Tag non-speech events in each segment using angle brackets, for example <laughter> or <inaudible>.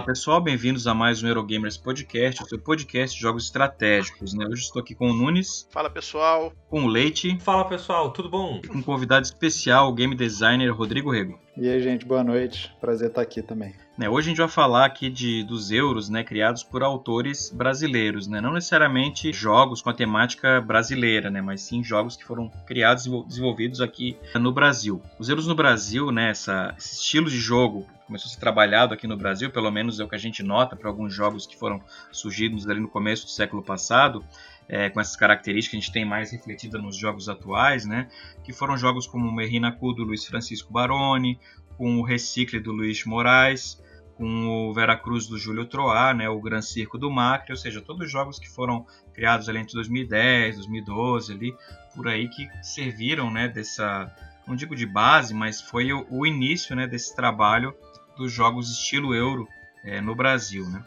Olá pessoal, bem-vindos a mais um Eurogamers Podcast, o seu podcast de jogos estratégicos. Né? Hoje estou aqui com o Nunes. Fala pessoal. Com o Leite. Fala pessoal, tudo bom? E com um convidado especial, o game designer Rodrigo Rego. E aí, gente, boa noite. Prazer estar aqui também. Né, hoje a gente vai falar aqui de, dos euros né, criados por autores brasileiros, né? não necessariamente jogos com a temática brasileira, né, mas sim jogos que foram criados e desenvolvidos aqui no Brasil. Os euros no Brasil, né, essa, esse estilo de jogo começou a ser trabalhado aqui no Brasil, pelo menos é o que a gente nota para alguns jogos que foram surgidos ali no começo do século passado, é, com essas características a gente tem mais refletida nos jogos atuais, né? Que foram jogos como o Merrinacu do Luiz Francisco Baroni, com o Recicle do Luiz Moraes, com o Veracruz do Júlio Troá, né? O Gran Circo do Macri, ou seja, todos jogos que foram criados ali entre 2010, 2012 ali, por aí que serviram, né? Dessa não digo de base, mas foi o, o início, né? Desse trabalho dos jogos estilo euro é, no Brasil. Né?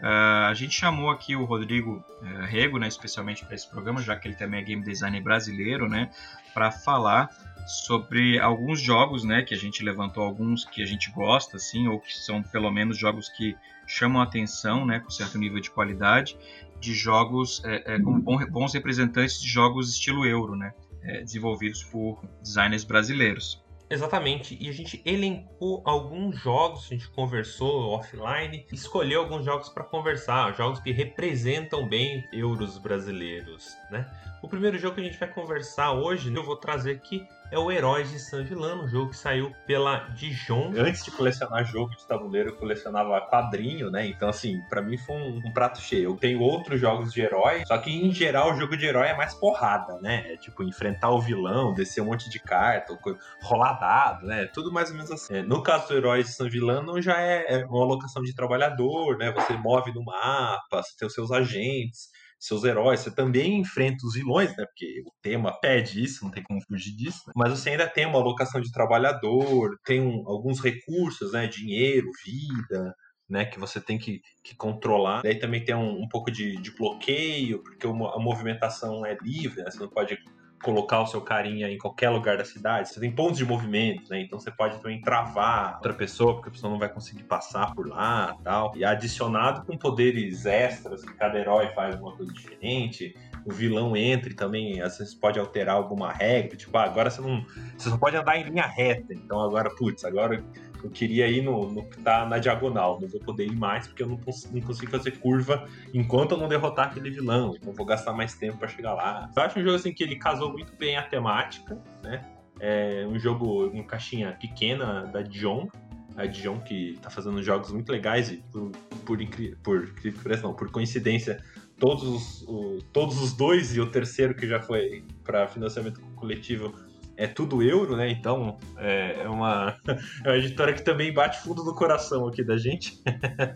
Uh, a gente chamou aqui o Rodrigo uh, Rego, né, especialmente para esse programa, já que ele também é game designer brasileiro, né, para falar sobre alguns jogos, né, que a gente levantou alguns que a gente gosta, assim, ou que são pelo menos jogos que chamam a atenção, né, com certo nível de qualidade, de jogos é, é, como bons representantes de jogos estilo euro, né, é, desenvolvidos por designers brasileiros. Exatamente, e a gente elencou alguns jogos, a gente conversou offline, escolheu alguns jogos para conversar, jogos que representam bem euros brasileiros, né? O primeiro jogo que a gente vai conversar hoje, eu vou trazer aqui é o Heróis de San Vilano, um jogo que saiu pela Dijon. Antes de colecionar jogo de tabuleiro, eu colecionava quadrinho, né? Então, assim, para mim foi um, um, prato cheio. Eu tenho outros jogos de herói, só que em geral o jogo de herói é mais porrada, né? É tipo enfrentar o vilão, descer um monte de carta, rolar dado, né? Tudo mais ou menos assim. É, no caso do Heróis de San Vilano, já é, é uma alocação de trabalhador, né? Você move no mapa, você tem os seus agentes seus heróis, você também enfrenta os vilões, né? Porque o tema pede isso, não tem como fugir disso. Né? Mas você ainda tem uma alocação de trabalhador, tem um, alguns recursos, né? Dinheiro, vida, né, que você tem que, que controlar. Daí também tem um, um pouco de, de, bloqueio, porque a movimentação é livre, né, você não pode colocar o seu carinha em qualquer lugar da cidade. Você tem pontos de movimento, né? Então você pode também travar outra pessoa, porque a pessoa não vai conseguir passar por lá tal. E adicionado com poderes extras, que cada herói faz uma coisa diferente. O vilão entra e também às vezes pode alterar alguma regra. Tipo, ah, agora você não. Você só pode andar em linha reta. Então agora, putz, agora eu queria ir no, no que tá na diagonal, não vou poder ir mais porque eu não, não consigo fazer curva enquanto eu não derrotar aquele vilão, então vou gastar mais tempo para chegar lá. Eu acho um jogo assim que ele casou muito bem a temática, né? É um jogo em caixinha pequena da Dijon, a Dijon que tá fazendo jogos muito legais e por, por, por, por, não, por coincidência todos os, o, todos os dois e o terceiro que já foi para financiamento coletivo é tudo euro, né? Então é, é uma, <laughs> é uma editora que também bate fundo no coração aqui da gente,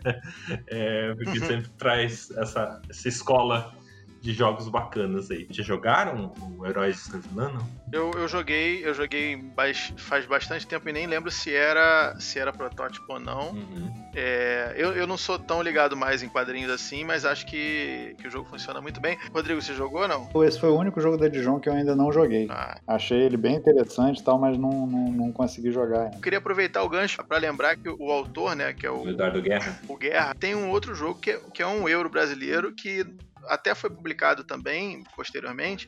<laughs> é, porque uhum. sempre traz essa, essa escola de jogos bacanas aí. Já jogaram o Heróis Escandinano? Eu, eu joguei, eu joguei faz bastante tempo e nem lembro se era se era protótipo ou não. Uhum. É, eu, eu não sou tão ligado mais em quadrinhos assim, mas acho que, que o jogo funciona muito bem. Rodrigo, você jogou ou não? Esse foi o único jogo da Dijon que eu ainda não joguei. Ah. Achei ele bem interessante e tal, mas não, não, não consegui jogar ainda. queria aproveitar o gancho para lembrar que o autor, né, que é o Eduardo Guerra, o Guerra, tem um outro jogo que é, que é um euro brasileiro que até foi publicado também, posteriormente,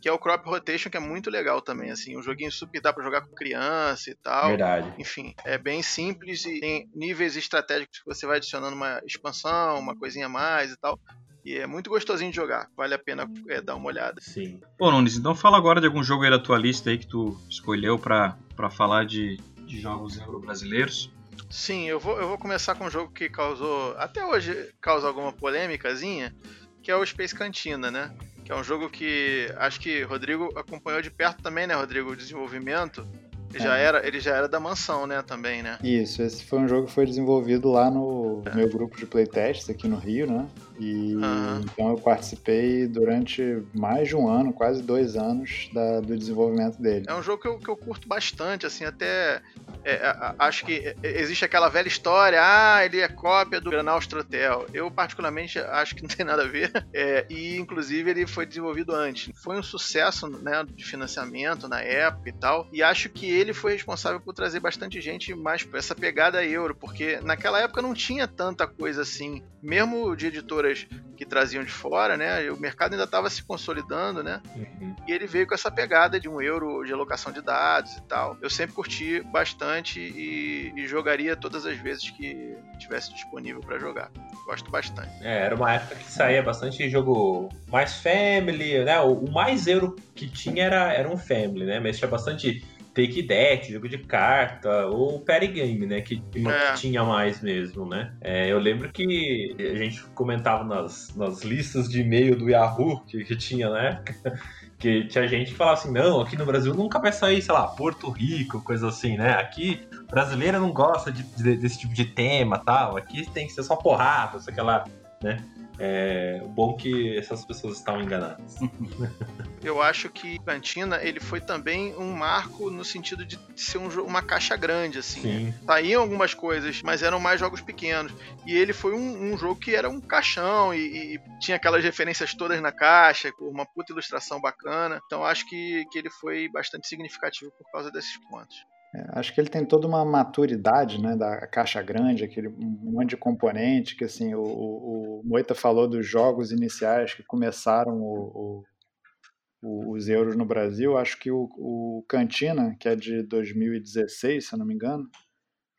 que é o Crop Rotation, que é muito legal também, assim, um joguinho super dá para jogar com criança e tal. Verdade. Enfim, é bem simples e tem níveis estratégicos que você vai adicionando uma expansão, uma coisinha a mais e tal. E é muito gostosinho de jogar, vale a pena é, dar uma olhada. Sim. Pô, Nunes, então fala agora de algum jogo atualista aí que tu escolheu para falar de, de jogos euro-brasileiros. Sim, eu vou, eu vou começar com um jogo que causou, até hoje causa alguma polêmicazinha, que é o Space Cantina, né? Que é um jogo que acho que Rodrigo acompanhou de perto também, né, Rodrigo? O desenvolvimento. Ele, é. já era, ele já era da mansão, né, também, né? Isso, esse foi um jogo que foi desenvolvido lá no é. meu grupo de playtests aqui no Rio, né? E uhum. então eu participei durante mais de um ano, quase dois anos, da, do desenvolvimento dele. É um jogo que eu, que eu curto bastante, assim, até é, acho que existe aquela velha história, ah, ele é cópia do Granal Hotel. Eu, particularmente, acho que não tem nada a ver. <laughs> É, e, inclusive, ele foi desenvolvido antes. Foi um sucesso né, de financiamento na época e tal. E acho que ele foi responsável por trazer bastante gente mais pra essa pegada euro, porque naquela época não tinha tanta coisa assim, mesmo de editoras que traziam de fora, né? O mercado ainda estava se consolidando, né? Uhum. E ele veio com essa pegada de um euro de alocação de dados e tal. Eu sempre curti bastante e, e jogaria todas as vezes que tivesse disponível para jogar. Gosto bastante. É, era uma época que saía bastante jogo mais family, né? O mais euro que tinha era, era um family, né? Mas tinha bastante Take That, jogo de carta, ou Party Game, né? Que, é. tinha mais mesmo, né? É, eu lembro que a gente comentava nas, nas listas de e-mail do Yahoo que, que tinha na né? época. <laughs> Que tinha gente que falava assim, não, aqui no Brasil nunca vai sair, sei lá, Porto Rico, coisa assim, né? Aqui, brasileira não gosta de, de, desse tipo de tema tal. Aqui tem que ser só porrada, sei lá, né? É bom que essas pessoas estavam enganadas. <laughs> Eu acho que Cantina ele foi também um marco no sentido de ser um, uma caixa grande, assim. Sim. Saíam algumas coisas, mas eram mais jogos pequenos. E ele foi um, um jogo que era um caixão e, e, tinha aquelas referências todas na caixa, com uma puta ilustração bacana. Então acho que, que ele foi bastante significativo por causa desses pontos. É, acho que ele tem toda uma maturidade, né, da caixa grande, aquele monte de componente que, assim, o, o, Moita falou dos jogos iniciais que começaram o, o, os euros no Brasil. Acho que o, Cantina, que é de 2016, se eu não me engano,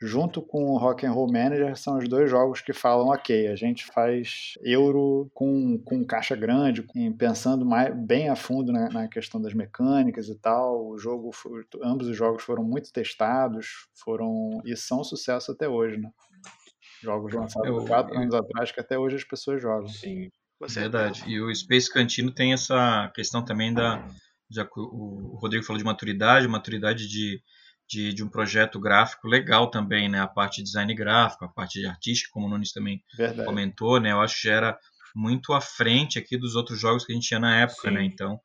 junto com o Rock and Roll Manager são os dois jogos que falam ok a gente faz euro com, com caixa grande pensando mais, bem a fundo na, na questão das mecânicas e tal. O jogo foi, ambos os jogos foram muito testados foram e são sucesso até hoje né? Jogos lançados eu, quatro eu, anos atrás que até hoje as pessoas jogam. Sim verdade. e o Space Cantino tem essa questão também da já que o Rodrigo falou de maturidade maturidade de de, de um projeto gráfico legal também, né? A parte de design gráfico, a parte de artística, como o Nunes também Verdade. comentou, né? Eu acho que era muito à frente aqui dos outros jogos que a gente tinha na época, né? Sim. né? Então,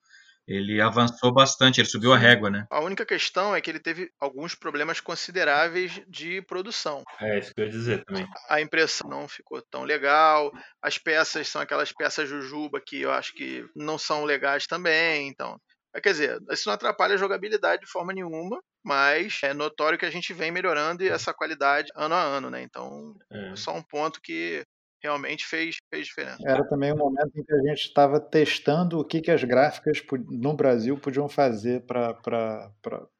ele avançou bastante, ele subiu Sim. a régua, né? A única questão é que ele teve alguns problemas consideráveis de produção. É, isso que eu ia dizer também. A impressão não ficou tão legal, as peças são aquelas peças jujuba que eu acho que não são legais também, então Quer dizer, isso não atrapalha a jogabilidade de forma nenhuma, mas é notório que a gente vem melhorando essa qualidade ano a ano, né? Então, é, é só um ponto que realmente fez, fez diferença. Era também um momento em que a gente estava testando o que, que as gráficas no Brasil podiam fazer para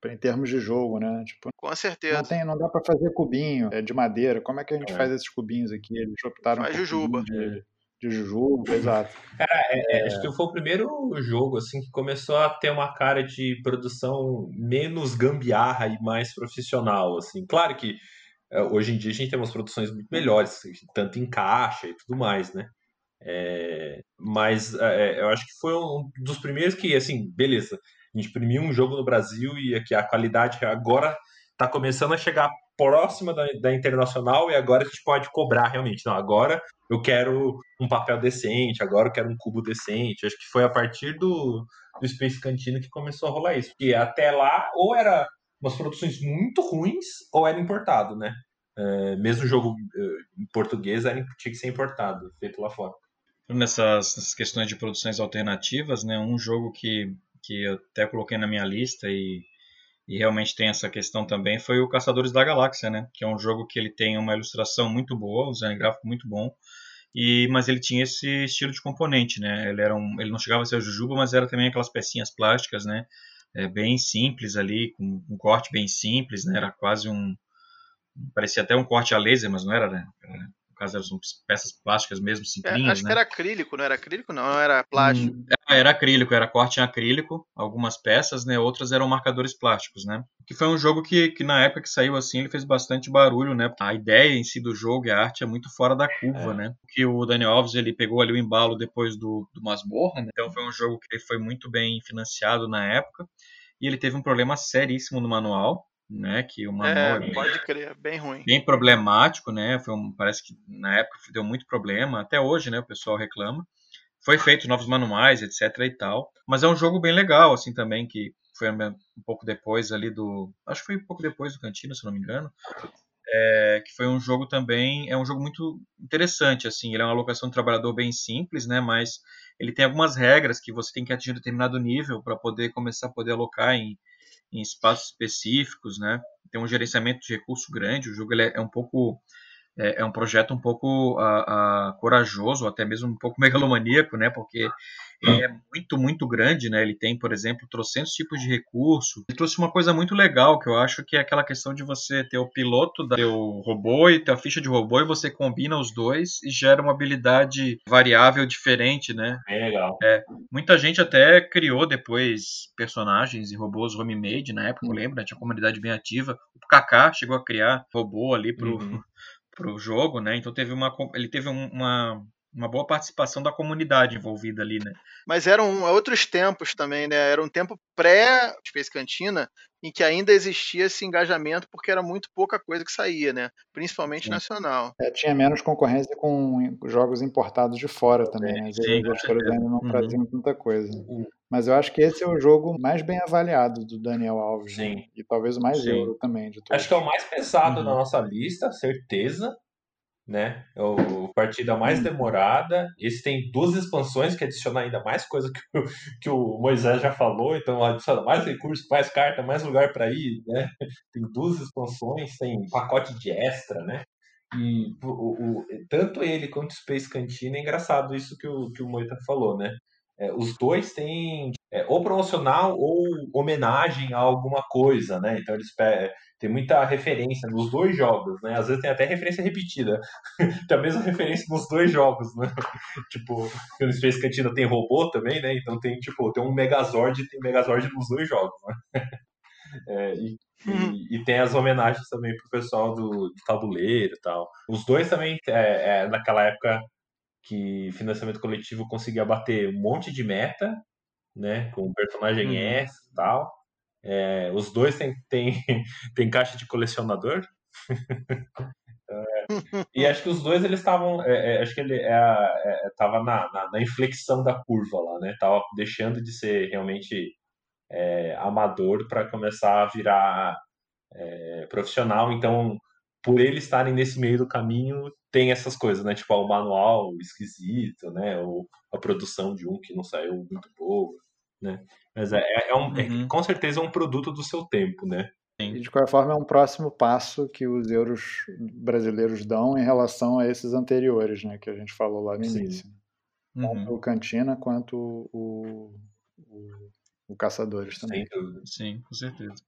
em termos de jogo, né? Tipo, Com certeza. Não, tem, não dá para fazer cubinho é, de madeira. Como é que a gente é. faz esses cubinhos aqui? Eles optaram Faz jujuba. De, de Jujuba, exato. Cara, é, é, acho que foi o primeiro jogo assim que começou a ter uma cara de produção menos gambiarra e mais profissional, assim. Claro que é, hoje em dia a gente tem umas produções muito melhores, tanto em caixa e tudo mais, né? É, mas é, eu acho que foi um dos primeiros que, assim, beleza, a gente imprimiu um jogo no Brasil e aqui a qualidade agora está começando a chegar próxima da, da, internacional e agora a gente pode cobrar realmente. Não, agora eu quero um papel decente, agora eu quero um cubo decente. Acho que foi a partir do, do Space Cantina que começou a rolar isso. Porque até lá, ou era umas produções muito ruins, ou era importado, né? É, mesmo jogo é, em português era, tinha que ser importado, feito lá fora. Nessas, nessas questões de produções alternativas, né? Um jogo que, que eu até coloquei na minha lista e e realmente tem essa questão também, foi o Caçadores da Galáxia, né? Que é um jogo que ele tem uma ilustração muito boa, um design gráfico muito bom, e mas ele tinha esse estilo de componente, né? Ele era um, ele não chegava a ser Jujuba, mas era também aquelas pecinhas plásticas, né? É, bem simples ali, com um corte bem simples, né? Era quase um parecia até um corte a laser, mas não era, né? Era caso eram peças plásticas mesmo, simplinhas, é, acho né? que era acrílico, não era acrílico? Não, não era plástico. Hum, era acrílico, era corte em acrílico, algumas peças, né? Outras eram marcadores plásticos, né? Que foi um jogo que, que na época que saiu assim, ele fez bastante barulho, né? A ideia em si do jogo e a arte é muito fora da curva, é. né? Que o Daniel Alves, ele pegou ali o embalo depois do, do Masmorra, né? Então foi um jogo que foi muito bem financiado na época. E ele teve um problema seríssimo no manual, né? Que o manual é, pode crer, bem ruim. Bem problemático, né? Foi um, parece que na época deu muito problema, até hoje, né? O pessoal reclama. Foi feito novos manuais, etc e tal. Mas é um jogo bem legal, assim, também, que foi um pouco depois ali do... Acho que foi um pouco depois do Cantina, se não me engano. É, que foi um jogo também... É um jogo muito interessante, assim. Ele é uma alocação de trabalhador bem simples, né? Mas ele tem algumas regras que você tem que atingir um determinado nível para poder começar a poder alocar em em espaços específicos, né? Tem um gerenciamento de recurso grande. O jogo é, é um pouco é, é, um projeto um pouco uh, uh, corajoso, até mesmo um pouco <laughs> megalomaníaco, né? Porque é muito, muito grande, né? Ele tem, por exemplo, trocentos tipos de recurso. Ele trouxe uma coisa muito legal, que eu acho que é aquela questão de você ter o piloto do teu robô e ter a ficha de robô e você combina os dois e gera uma habilidade variável diferente, né? É legal. É, muita gente até criou depois personagens e robôs homemade na época, eu lembro, né? Tinha uma comunidade bem ativa. O Kaká chegou a criar robô ali pro, uhum. <laughs> pro jogo, né? Então teve uma, ele teve uma, uma boa participação da comunidade envolvida ali, né? Mas eram outros tempos também, né? Era um tempo pré-Space Cantina em que ainda existia esse engajamento porque era muito pouca coisa que saía, né? Principalmente Sim. nacional. É, tinha menos concorrência com jogos importados de fora também, né? As editoras ainda não uhum. traziam tanta coisa. Uhum. Mas eu acho que esse é o jogo mais bem avaliado do Daniel Alves. Né? Sim. Né? E talvez o mais Sim. euro também. De todos. Acho que é o mais pesado uhum. da nossa lista, certeza né? É o partida mais uhum. demorada. Esse tem duas expansões que adiciona ainda mais coisa que o, que o Moisés já falou, então adiciona mais recursos, mais carta, mais lugar para ir, né? Tem duas expansões, tem pacote de extra, né? E o, o, tanto ele quanto o Space Cantina é engraçado isso que o, que o Moita falou, né? É, os dois têm é, ou promocional ou homenagem a alguma coisa, né? Então eles tem muita referência nos dois jogos, né? Às vezes tem até referência repetida. <laughs> tem a mesma referência nos dois jogos, né? <laughs> tipo, no Space Cantina tem robô também, né? Então tem tipo, tem um Megazord e tem Megazord nos dois jogos, né? <laughs> É, e, uhum. e, e, tem as homenagens também pro pessoal do, do tabuleiro e tal. Os dois também, é, é, naquela época, que financiamento coletivo conseguia bater um monte de meta, né? Com personagem uhum. S e tal. É, os dois têm tem, <laughs> tem caixa de colecionador. é, e acho que os dois eles estavam. É, é, acho que ele estava é, na, na, na, inflexão da curva lá, né? Tava deixando de ser realmente amador para começar a virar profissional. Então, por eles estarem nesse meio do caminho, tem essas coisas, né? Tipo, o manual esquisito, né? Ou a produção de um que não saiu muito boa, né? Mas é, é, um, é uhum. é, com certeza é um produto do seu tempo, né? E de qualquer forma é um próximo passo que os euros brasileiros dão em relação a esses anteriores, né? Que a gente falou lá no Sim. início. Tanto uhum. o Cantina quanto o, o, o Caçadores também. Sim, com certeza.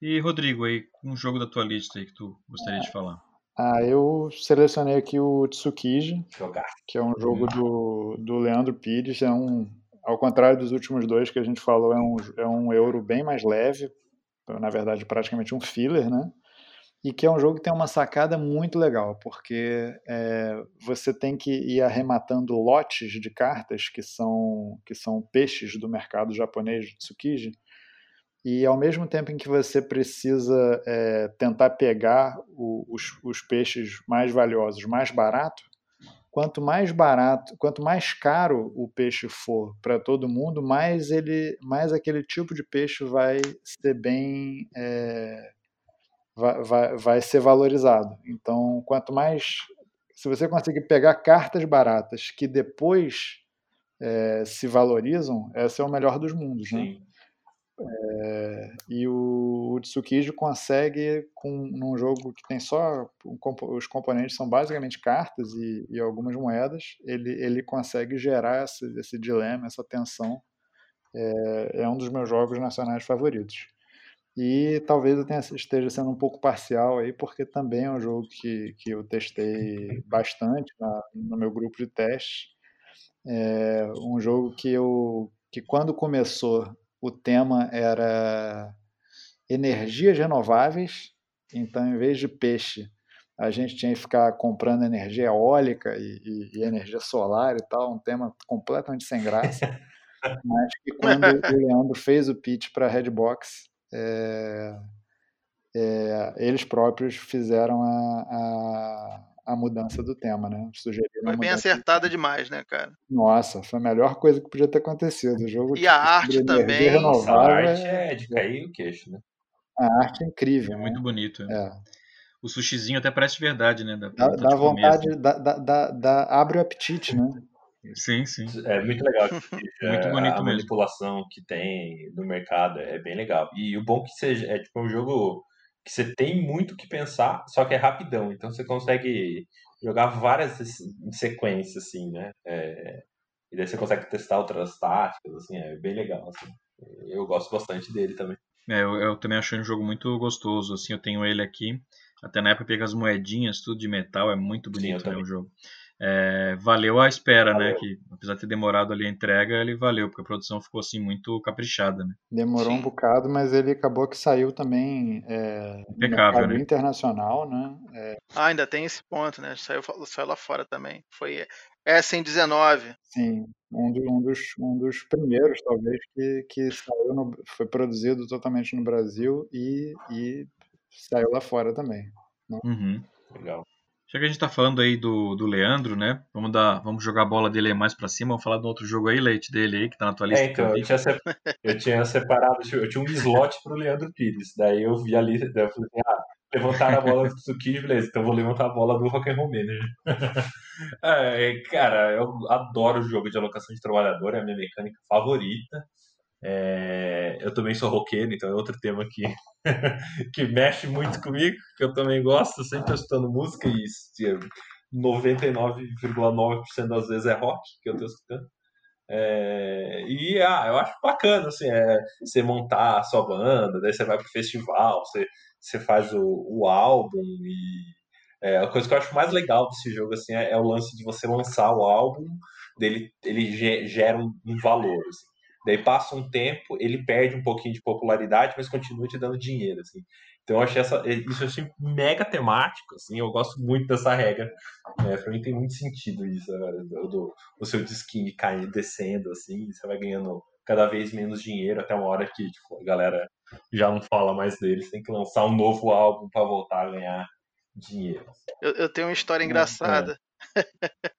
E Rodrigo, aí, um jogo da tua lista aí que tu gostaria de falar? Ah, eu selecionei aqui o Tsukiji, que é um jogo do, do Leandro Pires. É um, ao contrário dos últimos dois que a gente falou, é um, é um euro bem mais leve, na verdade praticamente um filler, né? E que é um jogo que tem uma sacada muito legal, porque é, você tem que ir arrematando lotes de cartas que são, que são peixes do mercado japonês de Tsukiji, e ao mesmo tempo em que você precisa é, tentar pegar o, os, os, peixes mais valiosos mais barato, quanto mais barato, quanto mais caro o peixe for para todo mundo, mais ele, mais aquele tipo de peixe vai ser bem, é, vai, vai, vai ser valorizado. Então, quanto mais, se você conseguir pegar cartas baratas que depois é, se valorizam, esse é o melhor dos mundos, né? É, e o, o consegue, com, num jogo que tem só. Os componentes são basicamente cartas e, e, algumas moedas, ele, ele consegue gerar esse, esse dilema, essa tensão. É, é, um dos meus jogos nacionais favoritos. E talvez eu tenha, esteja sendo um pouco parcial aí, porque também é um jogo que, que eu testei bastante na, no meu grupo de teste. É um jogo que eu que quando começou o tema era energias renováveis. Então, em vez de peixe, a gente tinha que ficar comprando energia eólica e, e, e energia solar e tal, um tema completamente sem graça. <laughs> Mas que quando o Leandro fez o pitch para a Redbox, é, é, eles próprios fizeram a, a, a mudança do tema, né? Sugeriram foi bem acertada demais, né, cara? Nossa, foi a melhor coisa que podia ter acontecido. O jogo e a arte também. a arte é de cair o queixo, né? A arte é incrível. É né? muito bonito. É. O sushizinho até parece verdade, né? Da, dá, dá vontade, dá, dá, dá, abre o apetite, né? Sim, sim. É muito legal. <laughs> muito bonito a mesmo. manipulação que tem no mercado é bem legal. E o bom que seja é tipo um jogo que você tem muito o que pensar, só que é rapidão. Então você consegue jogar várias em sequência, assim, né? É, e daí você consegue testar outras táticas, assim, é bem legal, assim. Eu gosto bastante dele também. É, eu, eu também achei um jogo muito gostoso, assim, eu tenho ele aqui. Até na época peguei as moedinhas, tudo de metal, é muito bonito Sim, né, o jogo. É, valeu a espera, né? Valeu. Que apesar de ter demorado ali a entrega, ele valeu, porque a produção ficou assim muito caprichada, né? Demorou Sim. um bocado, mas ele acabou que saiu também é, no Impecável, né? internacional, né? É, Ah, ainda tem esse ponto, né? Saiu, saiu lá fora também. Foi essa em 19. sim, um, do- um dos, um dos primeiros, talvez, que, que saiu no, foi produzido totalmente no Brasil e, e saiu lá fora também. Uhum. Legal. Já que a gente tá falando aí do, do Leandro, né? Vamos dar, vamos jogar a bola dele mais pra cima. Vamos falar de um outro jogo aí, Leite, dele aí, que tá na tua lista. É, então, eu tinha, se- eu tinha separado, eu tinha um slot pro Leandro Pires. Daí eu vi ali, daí eu falei assim, ah, levantaram a bola do Tsukiji, beleza, então eu vou levantar a bola do Rock and Roll Manager. <laughs> É, cara, eu adoro o jogo de alocação de trabalhador, é a minha mecânica favorita. É, eu também sou roqueiro, então é outro tema que, <laughs> que mexe muito comigo, que eu também gosto, sempre escutando música e e 99,9% das vezes é rock que eu tô escutando. É, e ah, eu acho bacana assim, é, você montar a sua banda, daí você vai pro festival, você, você faz o, o álbum e é, a coisa que eu acho mais legal desse jogo assim, é, é o lance de você lançar o álbum, dele ele ge- gera um, um valor. assim. Daí passa um tempo, ele perde um pouquinho de popularidade, mas continua te dando dinheiro. Assim. Então eu achei essa, isso assim, mega temático. Assim, eu gosto muito dessa regra. É, pra mim tem muito sentido isso, né, do, do, o seu disquinho caindo, descendo, assim, e você vai ganhando cada vez menos dinheiro até uma hora que tipo, a galera já não fala mais deles, tem que lançar um novo álbum para voltar a ganhar dinheiro. Eu, eu tenho uma história engraçada. <laughs>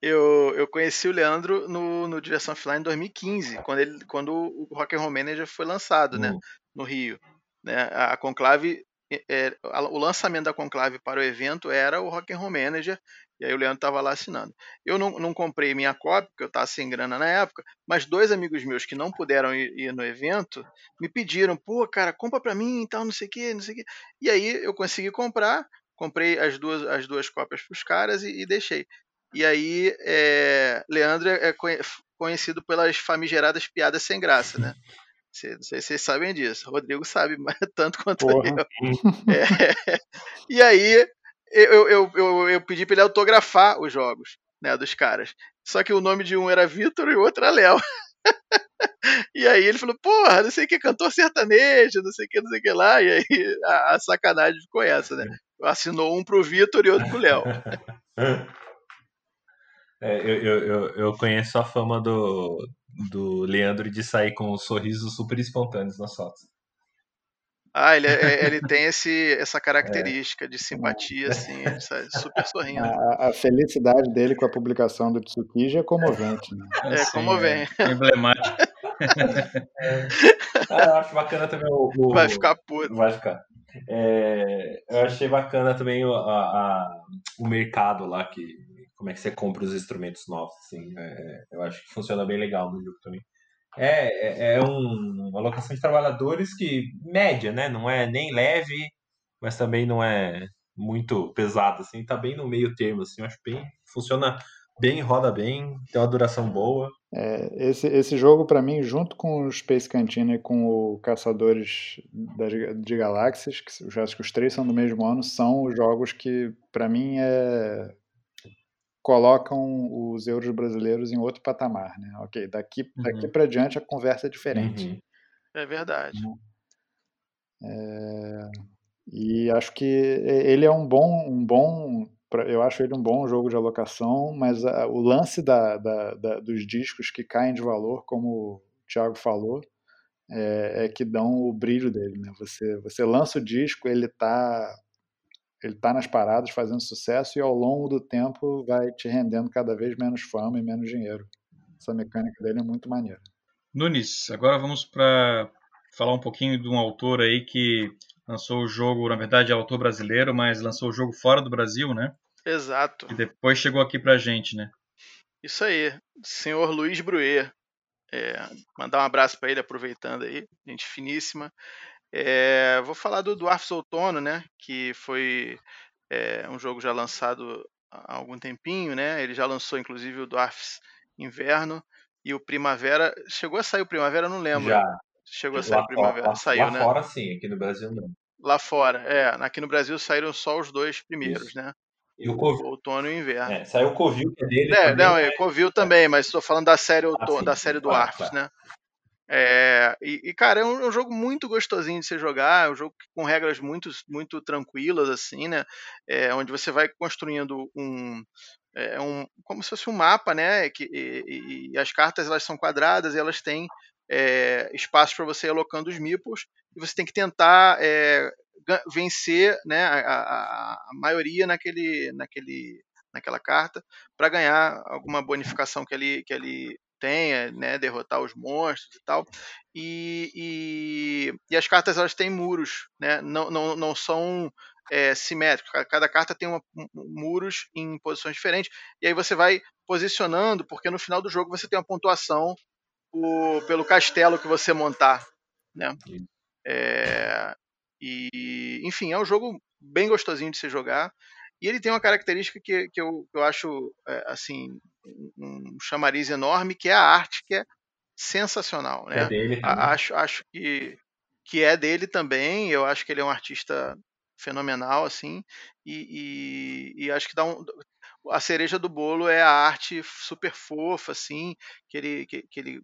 eu, eu conheci o Leandro no, no Diversão Offline em 2015, quando, ele, quando o Rock and Roll Manager foi lançado, né? Hum. No Rio. Né? A, a Conclave, é, é, a- o lançamento da Conclave para o evento era o Rock and Roll Manager, e aí o Leandro estava lá assinando. Eu não, não comprei minha cópia, porque eu estava sem grana na época, mas dois amigos meus que não puderam ir, ir no evento me pediram, pô, cara, compra para mim e tal, não sei o que, não sei o que. E aí eu consegui comprar, comprei as duas, as duas cópias para os caras e, e deixei. E aí, é, Leandro é conhe- conhecido pelas famigeradas piadas sem graça, né? Não sei se vocês sabem disso. Rodrigo sabe <laughs> tanto quanto Porra. eu. É, E aí, eu, eu, eu, eu pedi para ele autografar os jogos né, dos caras. Só que o nome de um era Vitor e o outro era Léo. <laughs> E aí ele falou, porra, não sei o que, cantor sertanejo, não sei o que, não sei o que lá. E aí a, a sacanagem ficou essa, né? Assinou um pro Vitor e outro pro Léo. <laughs> É, eu, eu, eu, conheço a fama do, do Leandro de sair com sorrisos super espontâneos nas fotos. Ah, ele, é- ele tem esse, essa característica de simpatia, assim, ele sai super sorrindo. A, a felicidade dele com a publicação do Tsukiji é comovente, né? É, Assim, comovente. emblemático. <laughs> Ah, eu acho bacana também o. o- Vai ficar puto. Vai ficar. É, eu achei bacana também o, a- a- o mercado lá, que, como é que você compra os instrumentos novos. Assim, é, eu acho que funciona bem legal no jogo também. É, é, é um- uma alocação de trabalhadores que, média, né? Não é nem leve, mas também não é muito pesado, assim. Tá bem no meio termo, assim. Eu acho bem... Funciona bem, roda bem, tem uma duração boa. É, esse, esse jogo, pra mim, junto com o Space Cantina e com o Caçadores das, de Galáxias, que eu acho que os três são do mesmo ano, são os jogos que, pra mim, é, colocam os euros brasileiros em outro patamar, né? Ok, daqui, daqui Uhum. para diante a conversa é diferente. Uhum. É verdade. E acho que ele é um bom, um bom, eu acho ele um bom jogo de alocação, mas a- o lance da, da- da- dos discos que caem de valor, como o Thiago falou, é, é que dão o brilho dele, né? Você, você lança o disco, ele tá, ele tá nas paradas fazendo sucesso e ao longo do tempo vai te rendendo cada vez menos fama e menos dinheiro. Essa mecânica dele é muito maneira. Nunes, agora vamos para falar um pouquinho de um autor aí que lançou o jogo, na verdade é autor brasileiro, mas lançou o jogo fora do Brasil, né? Exato. E depois chegou aqui pra gente, né? Isso aí, senhor Luiz Bruet. É, mandar um abraço para ele, aproveitando aí, gente finíssima. É, vou falar do Dwarfs Outono, né? Que foi é, um jogo já lançado há algum tempinho, né? Ele já lançou inclusive o Dwarfs Inverno e o Primavera. Chegou a sair o Primavera, não lembro. Já. Chegou a sair lá o Primavera, lá, saiu, lá né? fora sim, aqui no Brasil não. Lá fora, é. Aqui no Brasil saíram só os dois primeiros, Isso. né? E o Covil, outono e o inverno. é, saiu o Covil, é dele. É, também, não, né? é Covil também, mas estou falando da série, outono, sim, da série do Arfs, claro. né? É, e, e, cara, é um, é um jogo muito gostosinho de se jogar, é um jogo com regras muito, muito tranquilas, assim, né? É, onde você vai construindo um, é, um. como se fosse um mapa, né? Que, e, e as cartas elas são quadradas e elas têm é, espaços para você ir alocando os mipos, e você tem que tentar é, vencer né, a, a- a maioria naquele, naquele, naquela carta para ganhar alguma bonificação que ele, que ele tenha, né, derrotar os monstros e tal. E, e, e as cartas elas têm muros, né, não, não, não são é, simétricos. Ca- Cada carta tem uma- um- muros em posições diferentes. E aí você vai posicionando, porque no final do jogo você tem uma pontuação pelo castelo que você montar, né? É, e, enfim, é um jogo bem gostosinho de se jogar. E ele tem uma característica que, que, eu, que eu acho é, assim um chamariz enorme, que é a arte, que é sensacional, Que é né? dele. A- Acho, acho que, que é dele também. Eu acho que ele é um artista fenomenal, assim, e, e- e acho que dá um. A cereja do bolo é a arte super fofa, assim, que ele, que, que ele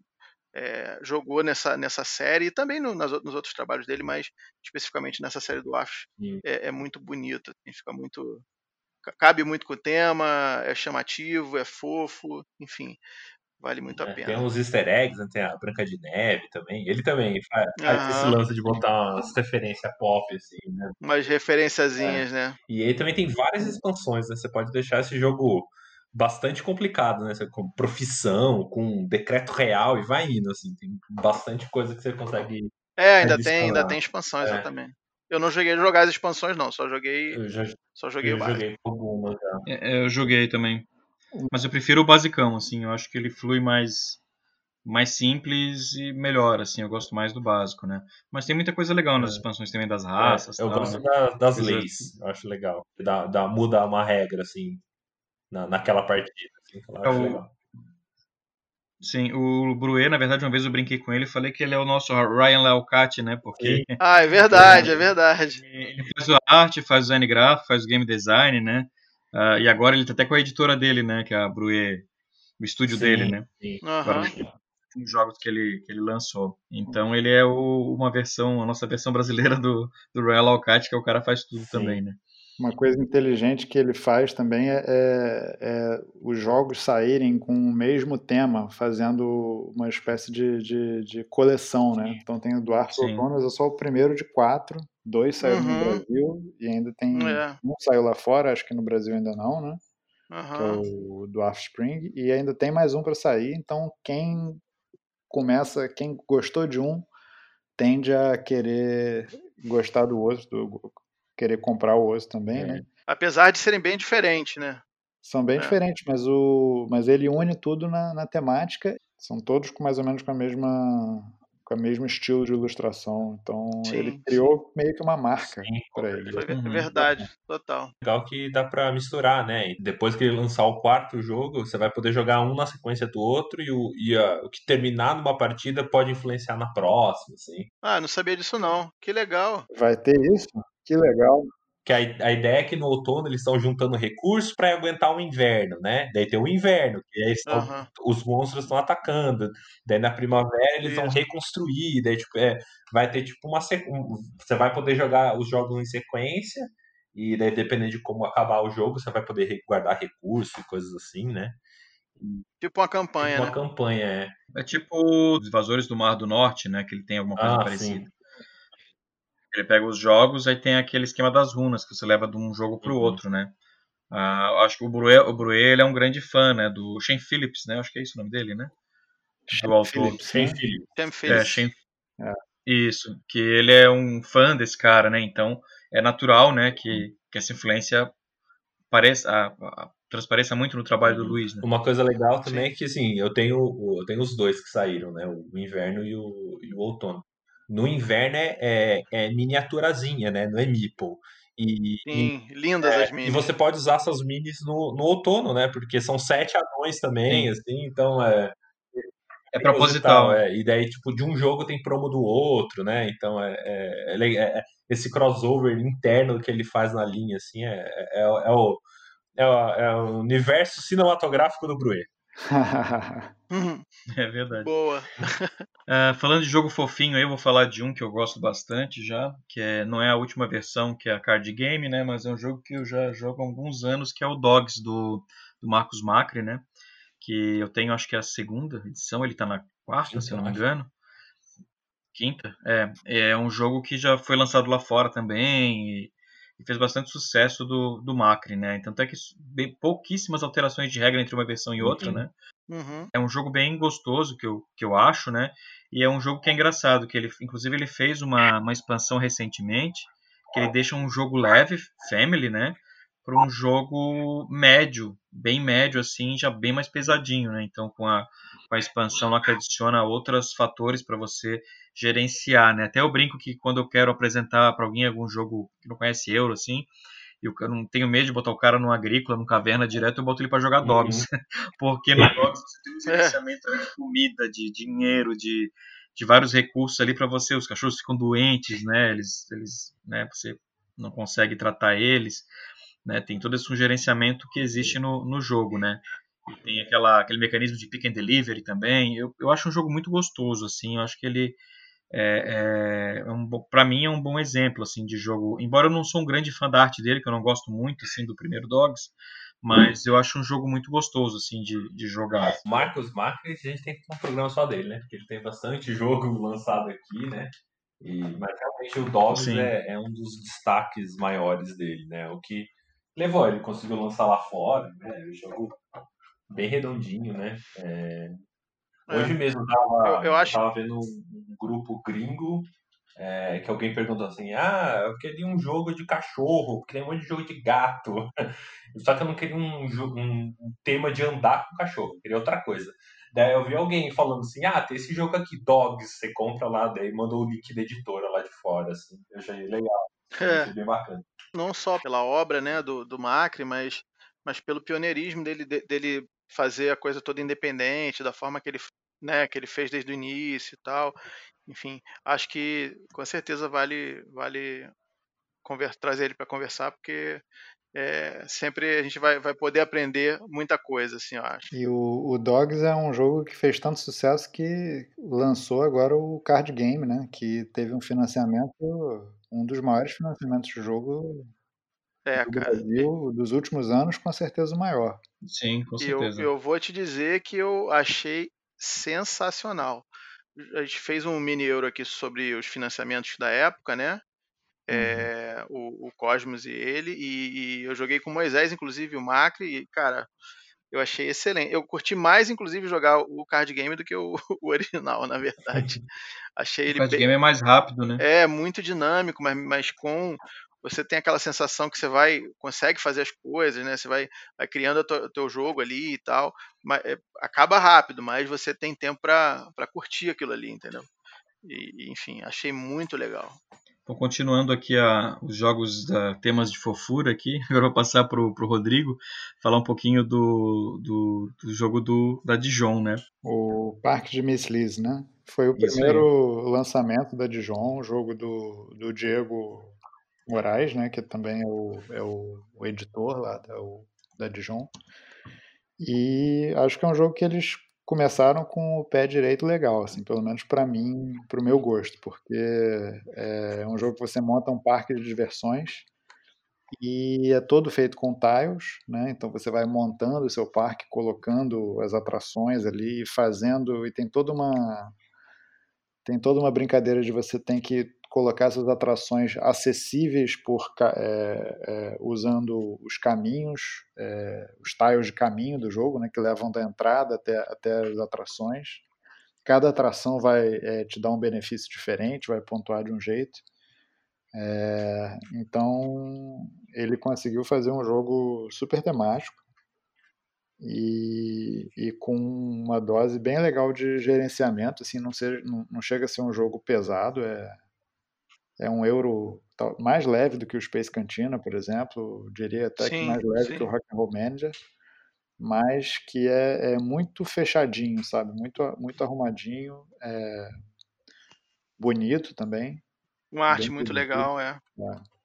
é, jogou nessa, nessa série e também no- nas, nos outros trabalhos dele, mas especificamente nessa série do Sim. é, é muito bonito, assim, fica muito cabe muito com o tema, é chamativo, é fofo, enfim, vale muito a É, pena. tem uns easter eggs, né? tem a Branca de Neve também. Ele também faz, faz esse lance de botar umas referências pop, assim, né? Umas referenciazinhas, né? E aí também tem várias expansões, né? Você pode deixar esse jogo bastante complicado, né? Você, com profissão, com decreto real e vai indo, assim. Tem bastante coisa que você consegue. É, ainda tem, ainda tem expansão, É. exatamente. Eu não joguei jogar as expansões, não, só joguei, Eu já só joguei eu o básico. joguei algumas já. É, é, eu joguei também. Mas eu prefiro o basicão, assim. Eu acho que ele flui mais mais simples e melhor, assim. Eu gosto mais do básico, né? Mas tem muita coisa legal nas É. expansões também das raças. É, eu tal, gosto né? da- das leis, eu acho legal. Dá, dá, muda uma regra, assim, na, naquela partida. Assim, que eu acho É o- legal. Sim, o Bruet, na verdade, uma vez eu brinquei com ele e falei que ele é o nosso Ryan Leocati, né? Porque <laughs> Ah, é verdade, é verdade. ele faz a arte, faz o design gráfico, faz o game design, né? Ah, e agora ele tá até com a editora dele, né? Que é a Bruet, o estúdio Sim, dele, né? sim. Agora, Aham. os jogos que ele, que ele lançou. Então ele é o- uma versão, a nossa versão brasileira do, do Royal Alcat, que é o cara faz tudo Sim. também, né? Uma coisa inteligente que ele faz também é, é- é os jogos saírem com o mesmo tema, fazendo uma espécie de, de, de coleção, né? Então tem o Duarte Sim. Outonos, é só o primeiro de quatro, dois saíram no Uhum. Brasil e ainda tem É. um saiu lá fora, acho que no Brasil ainda não, né? Que é o Dwarf Spring, e ainda tem mais um para sair, então quem começa, quem gostou de um, tende a querer gostar do outro, do- querer comprar o outro também, É. né? Apesar de serem bem diferentes, né? São bem É. diferentes, mas, o, mas ele une tudo na, na temática, são todos com mais ou menos com a mesma com o mesmo estilo de ilustração, então Sim, ele criou meio que uma marca Sim, para ele. Foi ver- Uhum. verdade, total. legal que dá pra misturar, né? E depois que ele lançar o quarto jogo, você vai poder jogar um na sequência do outro e o, e a- o que terminar numa partida pode influenciar na próxima, assim. Ah, não sabia disso não. Que legal. Vai ter isso? Que legal. Que a, a ideia é que no outono eles estão juntando recursos para aguentar o inverno, né? Daí tem o inverno, que aí estão- Aham. os monstros estão atacando. Daí na primavera eles vão reconstruir. Daí tipo, é, vai ter tipo uma sequ... um- Você vai poder jogar os jogos em sequência. E daí, dependendo de como acabar o jogo, você vai poder guardar recursos e coisas assim, né? Tipo uma Tipo campanha, uma né? campanha, é. É tipo os Invasores do Mar do Norte, né? Que ele tem alguma coisa Ah, parecida. sim. Ele pega os jogos, aí tem aquele esquema das runas, que você leva de um jogo pro Uhum. outro, né? Ah, acho que o Bruet, o Bruet ele é um grande fã, né? Do Shane Phillips, né? Acho que é isso o nome dele, né? Do autor. Phillips, Sem né? filho. Tem É. Shane... É. Isso, que ele é um fã desse cara, né? Então é natural, né, que, que essa influência pareça, a- a- transpareça muito no trabalho do Uhum. Luiz, né? Uma coisa legal também é que, assim, eu tenho, eu tenho os dois que saíram, né? O inverno e o, e o outono. No inverno é, é, é miniaturazinha, né? Não é meeple. E, e, Sim, lindas as e minis. você pode usar essas minis no, no outono, né? Porque são sete anões também, Sim. assim, então é. É proposital. é. E daí, tipo, de um jogo tem promo do outro, né? Então é, é, é é- é- esse crossover interno que ele faz na linha, assim, é, é, é o, é, o, é o universo cinematográfico do Bruet. <laughs> Uhum, É verdade. Boa. <laughs> Ah, falando de jogo fofinho, aí eu vou falar de um que eu gosto bastante já, que é, não é a última versão, que é a card game, né? Mas é um jogo que eu já jogo há alguns anos, que é o Dogs do, do Marcos Macri, né? Que eu tenho, acho que é a segunda edição, ele tá na quarta, Quinta, se eu não me engano. Quinta? É, é um jogo que já foi lançado lá fora também e, e fez bastante sucesso do, do Macri, né? Então até que bem, pouquíssimas alterações de regra entre uma versão e outra, Uhum. né? Uhum. é um jogo bem gostoso que eu, que eu acho, né? E é um jogo que é engraçado, que ele, inclusive, ele fez uma, uma expansão recentemente, que ele deixa um jogo leve, family, né? Para um jogo médio, bem médio, assim, já bem mais pesadinho, né? Então, com a, com a expansão que adiciona outros fatores para você gerenciar, né? Até eu brinco que quando eu quero apresentar para alguém algum jogo que não conhece Euro, assim, e eu não tenho medo de botar o cara no agrícola, no caverna direto, eu boto ele para jogar Dogs. <laughs> Porque no Dogs você tem um gerenciamento ali de comida, de dinheiro, de, de vários recursos ali para você. Os cachorros ficam doentes, né? Eles, eles, né? Você não consegue tratar eles, né? Tem todo esse gerenciamento que existe no, no jogo, né? Tem aquela, aquele mecanismo de pick and delivery também. Eu, eu acho um jogo muito gostoso, assim. Eu acho que ele é, é, é um, para mim é um bom exemplo assim de jogo. Embora eu não sou um grande fã da arte dele, que eu não gosto muito assim do primeiro Dogs, mas eu acho um jogo muito gostoso assim de, de jogar. Marcos Macri, a gente tem um programa só dele, né? Porque ele tem bastante jogo <laughs> lançado aqui, né? E, mas realmente o Dogs é, é um dos destaques maiores dele, né? O que levou, ele conseguiu lançar lá fora, né? O jogo bem redondinho, né? É, Hoje mesmo eu tava, Eu- eu acho- tava vendo um, grupo gringo é, que alguém perguntou assim: Ah, eu queria um jogo de cachorro, porque tem um monte de jogo de gato. <laughs> Só que eu não queria um, um, um tema de andar com cachorro, eu queria outra coisa. Daí eu vi alguém falando assim: Ah, tem esse jogo aqui, Dogs, você compra lá, daí mandou o link da editora lá de fora. Assim. Eu achei legal, É. achei bem bacana. não só pela obra né, do, do Macri, mas, mas pelo pioneirismo dele, de- dele fazer a coisa toda independente, da forma que ele, né, que ele fez desde o início e tal. Enfim, acho que com certeza vale, vale conver- trazer ele para conversar, porque é, sempre a gente vai, vai poder aprender muita coisa, assim, eu acho. E o, o Dogs é um jogo que fez tanto sucesso que lançou agora o card game, né? Que teve um financiamento, um dos maiores financiamentos de jogo É, do cara. Brasil dos últimos anos, com certeza o maior. Sim, com E eu, certeza. eu vou te dizer que eu achei sensacional. A gente fez um mini euro aqui sobre os financiamentos da época, né? É, o, o Cosmos e ele, e, e eu joguei com o Moisés, inclusive o Macri, e cara, eu achei excelente. Eu curti mais, inclusive, jogar o card game do que o, <laughs> o original, na verdade. Achei O ele card bem, game é mais rápido, né? é muito dinâmico, mas, mas com você tem aquela sensação que você vai consegue fazer as coisas, né? Você vai, vai criando o teu, o teu jogo ali e tal, mas é, acaba rápido, mas você tem tempo para curtir aquilo ali, entendeu? E, enfim, achei muito legal. Então, continuando aqui a, os jogos da temas de fofura aqui, <laughs> agora eu vou passar pro, pro Rodrigo falar um pouquinho do, do, do jogo do, da Dijon, né? O Parque de Miss Liz, né? Foi o Isso primeiro lançamento da Dijon, o jogo do, do Diego Moraes, né? Que também é o, é o, o editor lá da, o, da Dijon. E acho que é um jogo que eles começaram com o pé direito legal, assim, pelo menos para mim, para o meu gosto, porque é um jogo que você monta um parque de diversões e é todo feito com tiles, né? Então você vai montando o seu parque, colocando as atrações ali, fazendo e tem toda uma tem toda uma brincadeira de você tem que colocar essas atrações acessíveis por é, é, usando os caminhos, é, os tiles de caminho do jogo, né, que levam da entrada até, até as atrações. Cada atração vai te dar um benefício diferente, vai pontuar de um jeito. então ele conseguiu fazer um jogo super temático e, e com uma dose bem legal de gerenciamento, assim, não, seja, não, não chega a ser um jogo pesado, é, é um euro mais leve do que o Space Cantina, por exemplo, diria até sim, que mais leve sim. que o Rock and Roll Manager, mas que é, é muito fechadinho, sabe, muito, muito arrumadinho, é bonito também. Uma arte muito bonito. legal, é. é.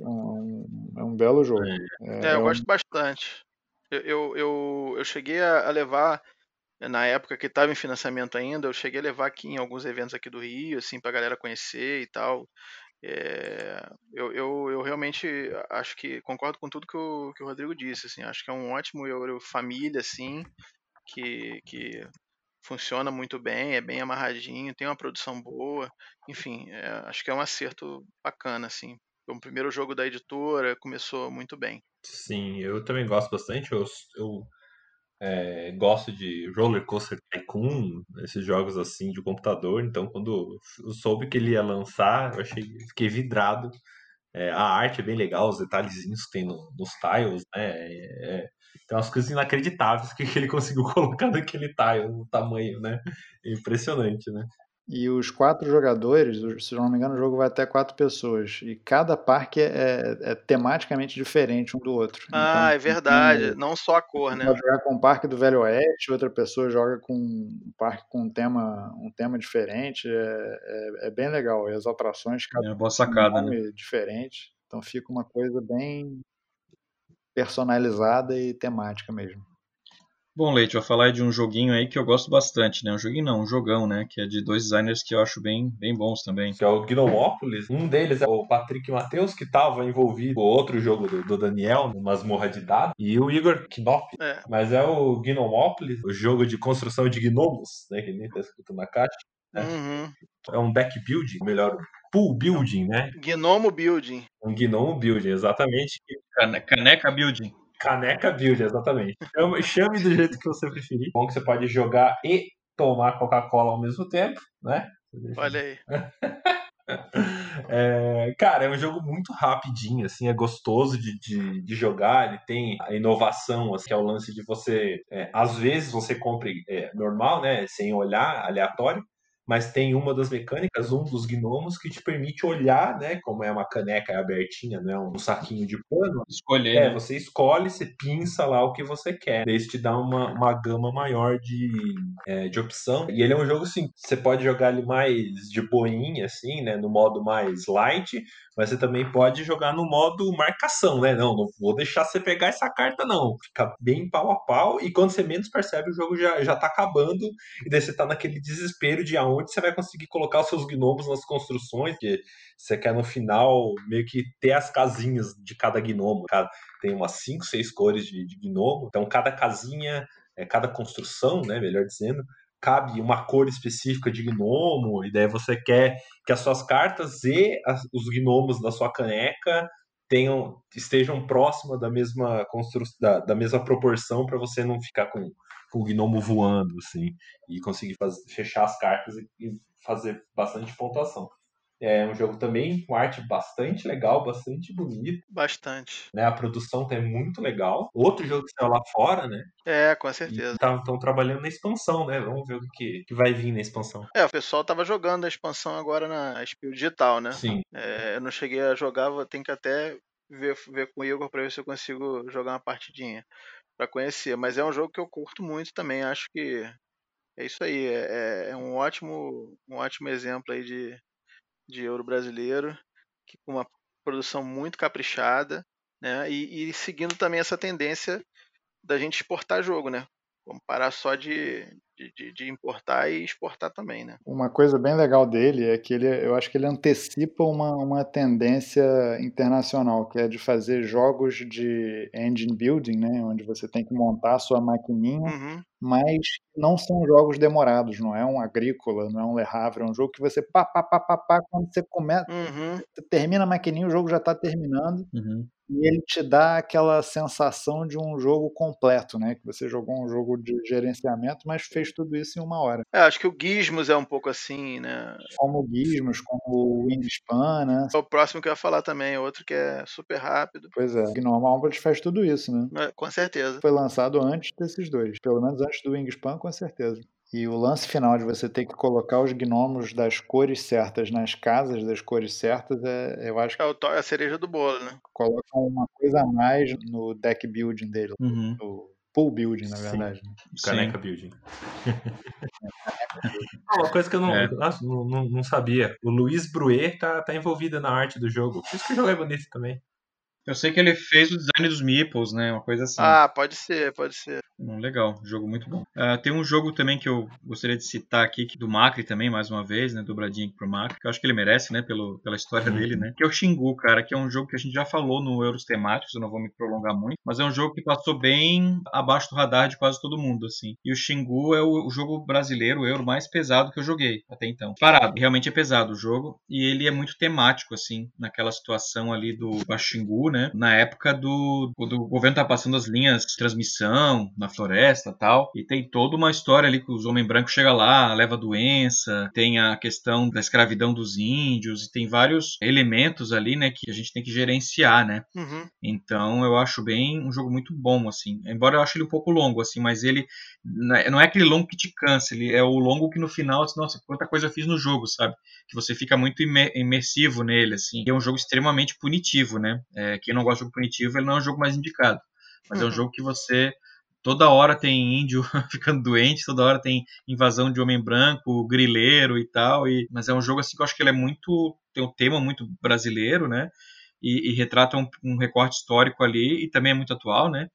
É um, é um belo jogo. É, é eu é gosto bastante. Eu, eu, eu, eu cheguei a levar, na época que estava em financiamento ainda, eu cheguei a levar aqui em alguns eventos aqui do Rio, assim, pra galera conhecer e tal. É, eu, eu, eu realmente acho que concordo com tudo que o, que o Rodrigo disse, assim, acho que é um ótimo Euro família, assim, que, que funciona muito bem, é bem amarradinho, tem uma produção boa, enfim, é, acho que é um acerto bacana, assim. O primeiro jogo da editora começou muito bem. Sim, eu também gosto bastante. Eu, eu é, gosto de Roller Coaster Tycoon, esses jogos assim de computador. Então, quando eu soube que ele ia lançar, eu achei, fiquei vidrado. É, a arte é bem legal, os detalhezinhos que tem no, nos tiles, né? É, é tem umas coisas inacreditáveis que <laughs> ele conseguiu <laughs> colocar naquele tile, o tamanho, né? É impressionante, né? E os quatro jogadores, se não me engano, o jogo vai até quatro pessoas. E cada parque é, é, é tematicamente diferente um do outro. Ah, então, é verdade. não só a cor, né? Pode jogar com o parque do Velho Oeste, outra pessoa joga com um parque com um tema, um tema diferente. É, é, é bem legal. E as atrações, cada é boa sacada, um né? diferente. Então fica uma coisa bem personalizada e temática mesmo. Bom, Leite, vou falar de um joguinho aí que eu gosto bastante, né? Um joguinho não, um jogão, né? Que é de dois designers que eu acho bem, bem bons também. Que é o Gnomópolis. Um deles é o Patrick Matheus, que estava envolvido com outro jogo do, do Daniel, no Masmorra de Dados. E o Igor Knop. É. Mas é o Gnomópolis, o jogo de construção de gnomos, né? Que nem tá escrito na caixa. Né? Uhum. É um deck building, melhor, pool building, né? Gnomo building. Um gnomo building, exatamente. Caneca building. Caneca Build, exatamente. Chame do jeito que você preferir. Bom que você pode jogar e tomar Coca-Cola ao mesmo tempo, né? Olha aí. <laughs> É, cara, é um jogo muito rapidinho, assim, é gostoso de, de, de jogar. Ele tem a inovação, assim, que é o lance de você, é, às vezes você compre é, normal, né, sem olhar, aleatório, mas tem uma das mecânicas, um dos gnomos, que te permite olhar, né? Como é uma caneca abertinha, né? Um saquinho de pano. Escolher. É, né? você escolhe, você pinça lá o que você quer. Daí isso te dá uma, uma gama maior de, é, de opção. E ele é um jogo, assim, você pode jogar ele mais de boinha, assim, né? No modo mais light, mas você também pode jogar no modo marcação, né? Não, não vou deixar você pegar essa carta, não. Fica bem pau a pau, e quando você menos percebe, o jogo já, já tá acabando, e daí você tá naquele desespero de aonde você vai conseguir colocar os seus gnomos nas construções, que você quer no final meio que ter as casinhas de cada gnomo. Tem umas 5, 6 cores de, de gnomo, então cada casinha, é, cada construção, né, melhor dizendo, cabe uma cor específica de gnomo, e daí você quer que as suas cartas e as, os gnomos da sua caneca tenham estejam próximas da mesma construção, da, da mesma proporção para você não ficar com, com o gnomo voando assim e conseguir fazer, fechar as cartas e, e fazer bastante pontuação. É um jogo também com arte bastante legal, bastante bonito. Bastante. Né? A produção é muito legal. Outro jogo que saiu lá fora, né? É, com certeza. Estão tá, trabalhando na expansão, né? Vamos ver o que, que vai vir na expansão. É, o pessoal tava jogando a expansão agora na Spiel Digital, né? Sim. É, eu não cheguei a jogar, vou ter que até ver, ver com o Igor pra ver se eu consigo jogar uma partidinha para conhecer. Mas é um jogo que eu curto muito também. Acho que é isso aí. É, é, é um ótimo, um ótimo exemplo aí de de euro brasileiro, que com uma produção muito caprichada, né? E, e, seguindo também essa tendência da gente exportar jogo, né? Vamos parar só de, de, de, importar e exportar também, né? Uma coisa bem legal dele é que ele, eu acho que ele antecipa uma, uma tendência internacional, que é de fazer jogos de engine building, né? Onde você tem que montar a sua maquininha, uhum. mas não são jogos demorados, não é um agrícola, não é um Le Havre, é um jogo que você pá, pá, pá, pá, pá quando você começa, uhum. você termina a maquininha, o jogo já está terminando. Uhum. E ele te dá aquela sensação de um jogo completo, né? Que você jogou um jogo de gerenciamento, mas fez tudo isso em uma hora. É, acho que o Gizmos é um pouco assim, né? Como o Gizmos, como o Wingspan, né? É o próximo que eu ia falar também, outro que é super rápido. Pois é, Gnome Omelette faz tudo isso, né? É, com certeza. Foi lançado antes desses dois, pelo menos antes do Wingspan, com certeza. E o lance final de você ter que colocar os gnomos das cores certas nas casas das cores certas, é, eu acho que É o to- é a cereja do bolo, né? colocam uma coisa a mais no deck building dele, Uhum. no pool building, na verdade. né? Caneca Building. <laughs> Ah, Uma coisa que eu não, É. nossa, não, não- não sabia. O Luiz Bruet tá, tá envolvido na arte do jogo. Por isso que o jogo é bonito também. Eu sei que ele fez o design dos meeples, né? Uma coisa assim. Ah, pode ser, pode ser. Hum, Legal, jogo muito bom. Ah, tem um jogo também que eu gostaria de citar aqui, que- do Macri também, mais uma vez, né? Dobradinha aqui pro Macri, que eu acho que ele merece, né? Pelo, pela história Uhum. dele, né? Que é o Xingu, cara, que é um jogo que a gente já falou no Euros Temáticos, eu não vou me prolongar muito, mas é um jogo que passou bem abaixo do radar de quase todo mundo, assim. E o Xingu é o, o jogo brasileiro, o Euro mais pesado que eu joguei até então. Parado, realmente é pesado o jogo, e ele é muito temático, assim, naquela situação ali do Xingu, né? Na época do, quando o governo tá passando as linhas de transmissão na floresta e tal, e tem toda uma história ali que os homens brancos chegam lá, leva doença, tem a questão da escravidão dos índios, e tem vários elementos ali, né, que a gente tem que gerenciar, né? Uhum. Então eu acho bem um jogo muito bom, assim. Embora eu ache ele um pouco longo, assim, mas ele não é é aquele longo que te cansa, ele é o longo que no final, assim, nossa, quanta coisa eu fiz no jogo, sabe? Que você fica muito imer- imersivo nele, assim. E é um jogo extremamente punitivo, né? É, quem não gosta de jogo punitivo, ele não é um jogo mais indicado. Mas é um Uhum. jogo que você toda hora tem índio <laughs> ficando doente, toda hora tem invasão de homem branco, grileiro e tal. E, mas é um jogo assim que eu acho que ele é muito. tem um tema muito brasileiro, né? E, e retrata um, um recorte histórico ali e também é muito atual, né?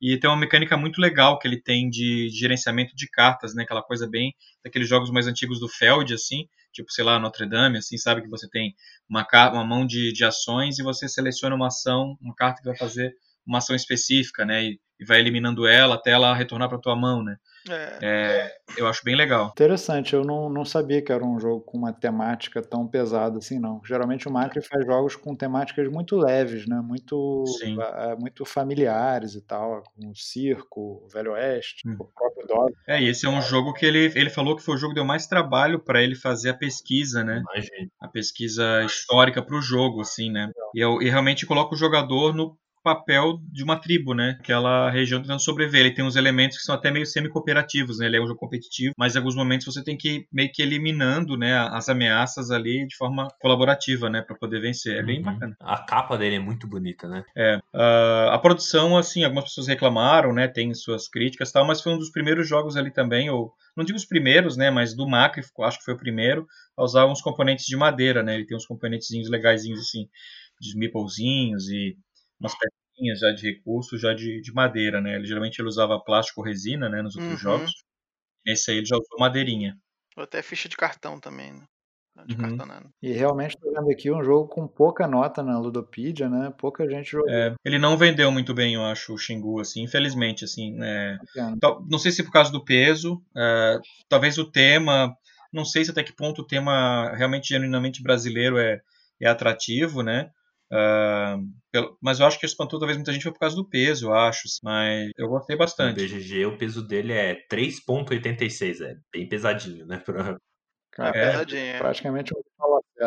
E tem uma mecânica muito legal que ele tem de, de gerenciamento de cartas, né? Aquela coisa bem daqueles jogos mais antigos do Feld, assim, tipo, sei lá, Notre Dame, assim, sabe? Que você tem uma, uma mão de, de ações e você seleciona uma ação, uma carta que vai fazer uma ação específica, né? E, e vai eliminando ela até ela retornar para tua mão, né? É. É, eu acho bem legal. Interessante, eu não, não sabia que era um jogo com uma temática tão pesada assim, não. Geralmente o Macri faz jogos com temáticas muito leves, né? Muito, Sim. ah, muito familiares e tal, como o Circo, o Velho Oeste, Hum. o próprio Dog. É, e esse é um jogo que ele, ele falou que foi o jogo que deu mais trabalho para ele fazer a pesquisa, né? Imagina. a pesquisa histórica para o jogo, assim, né? E, eu- e realmente coloca o jogador no papel de uma tribo, né? Aquela região tentando sobreviver. Ele tem uns elementos que são até meio semi-cooperativos, né? Ele é um jogo competitivo, mas em alguns momentos você tem que ir meio que eliminando, né, as ameaças ali de forma colaborativa, né, para poder vencer. É bem Uhum. bacana. A capa dele é muito bonita, né? É, ah, a produção, assim, algumas pessoas reclamaram, né, tem suas críticas e tal, mas foi um dos primeiros jogos ali também, ou não digo os primeiros, né, mas do Macri, acho que foi o primeiro, a usar uns componentes de madeira, né, ele tem uns componentezinhos legaisinhos, assim, de meeplezinhos e umas pecinhas já de recurso, já de, de madeira, né, ele, geralmente ele usava plástico ou resina, né, nos outros Uhum. jogos, nesse aí ele já usou madeirinha. Ou até ficha de cartão também, né? De Uhum. cartonado. E realmente estou vendo aqui um jogo com pouca nota na Ludopedia, né? Pouca gente jogou. É, ele não vendeu muito bem, eu acho, o Xingu, assim, infelizmente, assim, né, Não sei se por causa do peso, é, talvez o tema, não sei se até que ponto o tema realmente genuinamente brasileiro é, é atrativo, né? Ah, pelo- mas eu acho que espantou talvez muita gente foi por causa do peso, eu acho. assim, Mas eu gostei bastante. BGG o peso dele é 3.86, é bem pesadinho, né? Pra- É, pesadinho. é. praticamente um.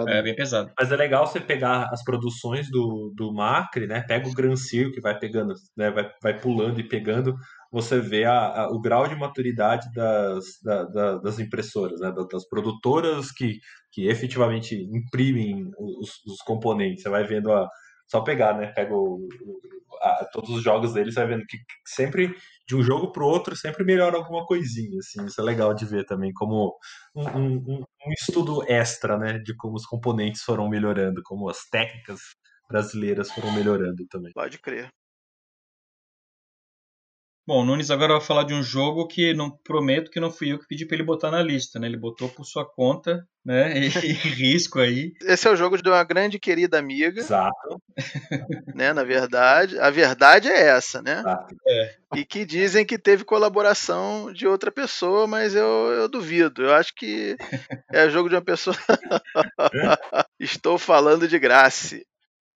É bem pesado. Mas é legal você pegar as produções do, do Macri, né? Pega o Gran Circo que vai pegando, né? Vai, vai pulando e pegando. Você vê a, a- o grau de maturidade das, da- da- das impressoras, né? da- Das produtoras que, que efetivamente imprimem os, os componentes. Você vai vendo a. Só pegar, né? Pega o, o- a- todos os jogos deles, você vai vendo que sempre, de um jogo pro outro, sempre melhora alguma coisinha. Assim. Isso é legal de ver também, como um- um- um estudo extra, né? De como os componentes foram melhorando, como as técnicas brasileiras foram melhorando também. Pode crer. Bom, o Nunes agora vai falar de um jogo que não prometo que não fui eu que pedi para ele botar na lista, né? Ele botou por sua conta, né? <laughs> E, e risco aí. Esse é o jogo de uma grande querida amiga, Exato, <laughs> né? Na verdade. A verdade é essa, né? exato. E que dizem que teve colaboração de outra pessoa, mas eu, eu duvido. Eu acho que é jogo de uma pessoa. <laughs> Estou falando de graça.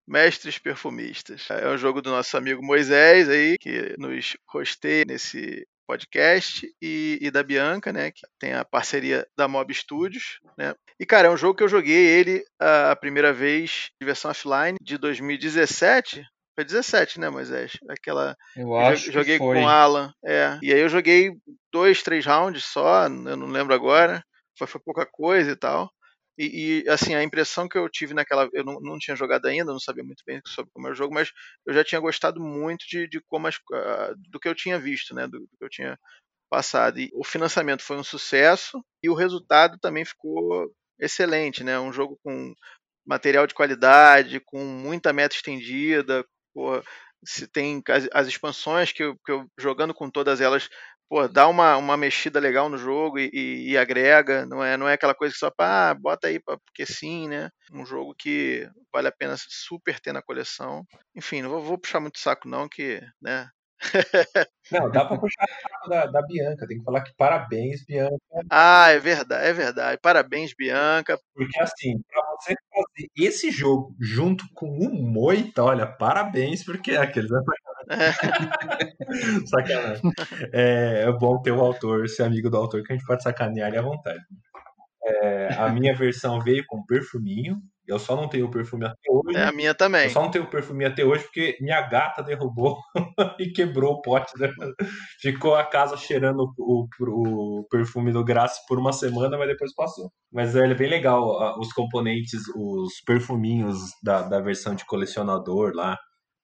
Mestres Perfumistas. É um jogo do nosso amigo Moisés aí, que nos rosteia nesse podcast e, e, da Bianca, né, que tem a parceria da Mob Studios, né. E cara, é um jogo que eu joguei ele a primeira vez de versão offline de 2017. Foi 17, né, Moisés? Aquela eu acho joguei com o Alan, é. E aí eu joguei dois, três rounds só, eu não lembro agora. Foi, foi pouca coisa e tal. E, e, assim, a impressão que eu tive naquela. Eu não, não, tinha jogado ainda, não sabia muito bem sobre como era o jogo, mas eu já tinha gostado muito de, de como as, uh, do que eu tinha visto, né? Do, do, que eu tinha passado. E o financiamento foi um sucesso e o resultado também ficou excelente, né? Um jogo com material de qualidade, com muita meta estendida, pô, se tem as, as expansões que eu, que eu, jogando com todas elas pô, dá uma, uma mexida legal no jogo e, e, e agrega, não é, não é aquela coisa que só ah, bota aí porque sim, né? Um jogo que vale a pena super ter na coleção. Enfim, não vou, vou puxar muito saco não, que, né? <laughs> Não, dá pra puxar saco da, da, Bianca, tem que falar que parabéns, Bianca. Ah, é verdade, é verdade. Parabéns, Bianca. Porque assim, pra você fazer esse jogo junto com o Moita, olha, parabéns, porque é aqueles. É. <laughs> Sacanagem. É, é bom ter o autor, ser amigo do autor, que a gente pode sacanear ele à vontade. É, a minha versão veio com perfuminho. Eu só não tenho o perfume até hoje. É a minha também. Eu só não tenho o perfume até hoje porque minha gata derrubou <laughs> e quebrou o pote. Né? Ficou a casa cheirando o, o, perfume do Graça por uma semana, mas depois passou. Mas é bem legal os componentes, os perfuminhos da, da versão de colecionador lá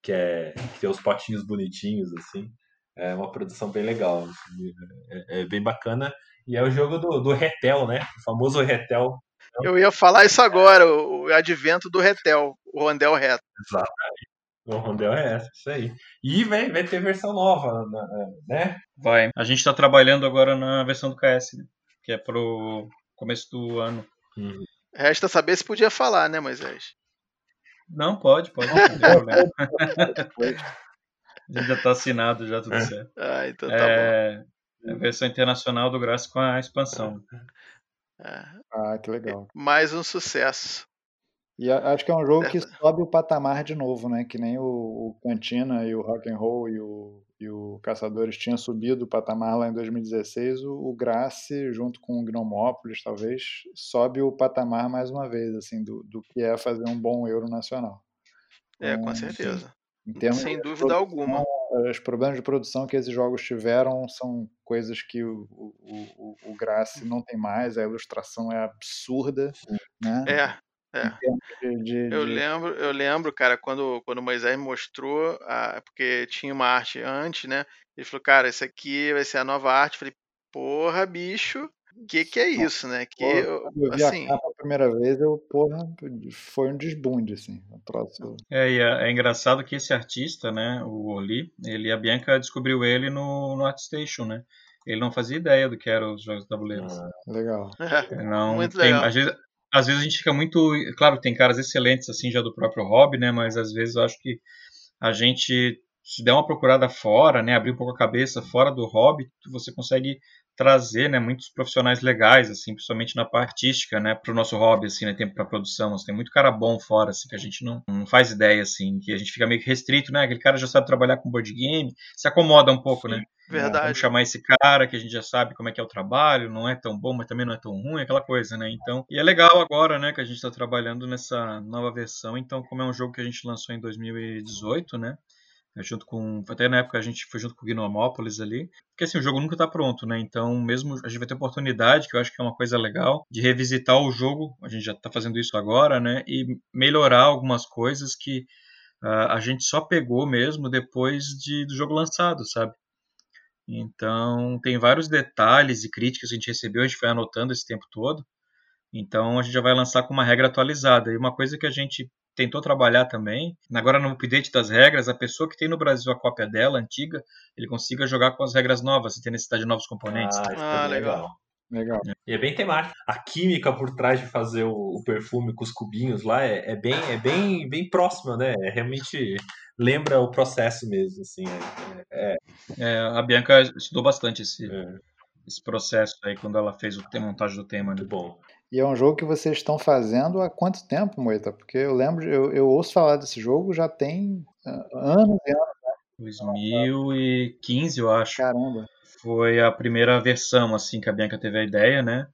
que é que tem os potinhos bonitinhos assim. É uma produção bem legal, assim, é, é, bem bacana. E é o jogo do, do Retel, né? O famoso Retel. Eu ia falar isso agora, o, o advento do Retel, o Rondel Reto. Exatamente. O Rondel Reto, isso aí. E vai, vai ter versão nova, né? Vai. A gente está trabalhando agora na versão do KS, né? que é pro começo do ano. Uhum. Resta saber se podia falar, né, Moisés? Não, pode, pode. Não tem problema. já está assinado, já tudo certo. Ah, então tá é, bom. É a versão internacional do Graça com a expansão. É. Ah, que legal. Mais um sucesso. E acho que é um jogo que sobe o patamar de novo, né? Que nem o, o Cantina e o Rock and Roll e o, e o Caçadores tinham subido o patamar lá em 2016, o, o Grace, junto com o Gnomópolis, talvez, sobe o patamar mais uma vez, assim, do, do que é fazer um bom euro nacional. É, com certeza. Sem dúvida alguma. Os problemas de produção que esses jogos tiveram são coisas que o, o, o, o Grace não tem mais, a ilustração é absurda, né? É, é. De, de, eu lembro, eu lembro, cara, quando, quando o Moisés mostrou, a, porque tinha uma arte antes, né? Ele falou, cara, isso aqui vai ser a nova arte. Eu falei, porra, bicho, o que, que é isso, né? Que porra, eu, eu vi assim... a capa a primeira vez, eu, porra, foi um desbunde, assim. Próximo... É, e é, é, engraçado que esse artista, né, o Oli, ele, a Bianca descobriu ele no, no ArtStation, né? Ele não fazia ideia do que eram os jogos de tabuleiro. Ah, legal. <laughs> não, Muito tem, legal. Às vezes, às vezes a gente fica muito. Claro, tem caras excelentes assim já do próprio hobby, né? Mas às vezes eu acho que a gente se der uma procurada fora, né, abrir um pouco a cabeça fora do hobby, você consegue trazer, né, muitos profissionais legais, assim, principalmente na parte artística, né, para o nosso hobby, assim, né, tempo para produção, assim, tem muito cara bom fora, assim, que a gente não, não faz ideia, assim, que a gente fica meio que restrito, né, aquele cara já sabe trabalhar com board game, se acomoda um pouco, Sim. né, Verdade. Vamos chamar esse cara que a gente já sabe como é que é o trabalho, não é tão bom, mas também não é tão ruim, aquela coisa, né? Então, e é legal agora, né, que a gente está trabalhando nessa nova versão. Então, como é um jogo que a gente lançou em 2018, né? Junto com. Até na época a gente foi junto com o Gnomópolis ali. Porque assim, o jogo nunca está pronto, né? Então, mesmo a gente vai ter oportunidade, que eu acho que é uma coisa legal, de revisitar o jogo. A gente já está fazendo isso agora, né? E melhorar algumas coisas que uh, a gente só pegou mesmo depois de, do jogo lançado, sabe? Então, tem vários detalhes e críticas que a gente recebeu, a gente foi anotando esse tempo todo. Então, a gente já vai lançar com uma regra atualizada. E uma coisa que a gente tentou trabalhar também, agora no update das regras, a pessoa que tem no Brasil a cópia dela, antiga, ele consiga jogar com as regras novas, sem ter necessidade de novos componentes. Ah, ah legal. Legal. E é bem temático. A química por trás de fazer o, o perfume com os cubinhos lá é, é, bem, é bem, bem próxima, né? É realmente lembra o processo mesmo, assim. É, é... é a Bianca estudou bastante esse, é. esse processo aí quando ela fez o, a montagem do tema. Né? Muito bom. E é um jogo que vocês estão fazendo há quanto tempo, Moita? Porque eu lembro, eu, eu ouço falar desse jogo já tem uh, anos e anos. 2015, eu acho. Caramba. Foi a primeira versão, assim, que a Bianca teve a ideia, né?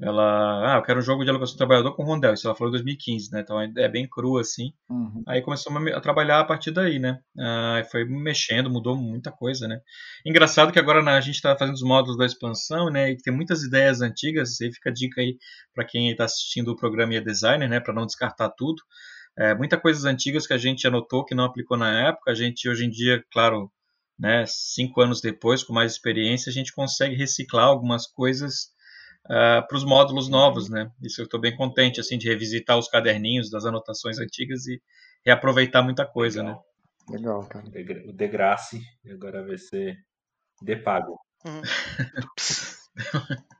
Ela, ah, eu quero um jogo de alocação de trabalhador com rondel. Isso ela falou em 2015, né? Então é bem cru assim. Uhum. Aí começamos a trabalhar a partir daí, né? Ah, foi mexendo, mudou muita coisa, né? Engraçado que agora a gente está fazendo os módulos da expansão, né? E tem muitas ideias antigas. Aí fica a dica aí para quem está assistindo o programa e é designer, né? Para não descartar tudo. É, muitas coisas antigas que a gente anotou que não aplicou na época, a gente hoje em dia, claro, né, cinco anos depois, com mais experiência, a gente consegue reciclar algumas coisas uh, para os módulos novos, né? Isso eu estou bem contente, assim, de revisitar os caderninhos das anotações antigas e reaproveitar muita coisa, Legal. né? Legal, cara. O Degrassi, agora vai ser de pago. Uhum. <laughs>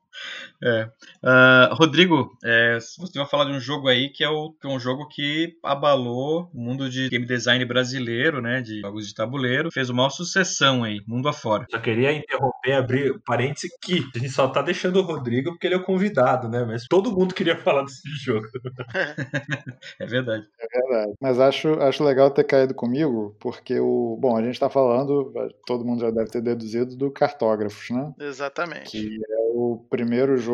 É. Uh, Rodrigo, é, você vai falar de um jogo aí que é, o, que é, um jogo que abalou o mundo de game design brasileiro, né? De jogos de tabuleiro. Fez uma sucessão aí, mundo afora. Só queria interromper, abrir parênteses que a gente só tá deixando o Rodrigo porque ele é o convidado, né? Mas todo mundo queria <laughs> falar desse jogo. <laughs> é verdade. É verdade. Mas acho, acho legal ter caído comigo, porque o. Bom, a gente tá falando, todo mundo já deve ter deduzido, do cartógrafos, né? Exatamente. Que é o primeiro jogo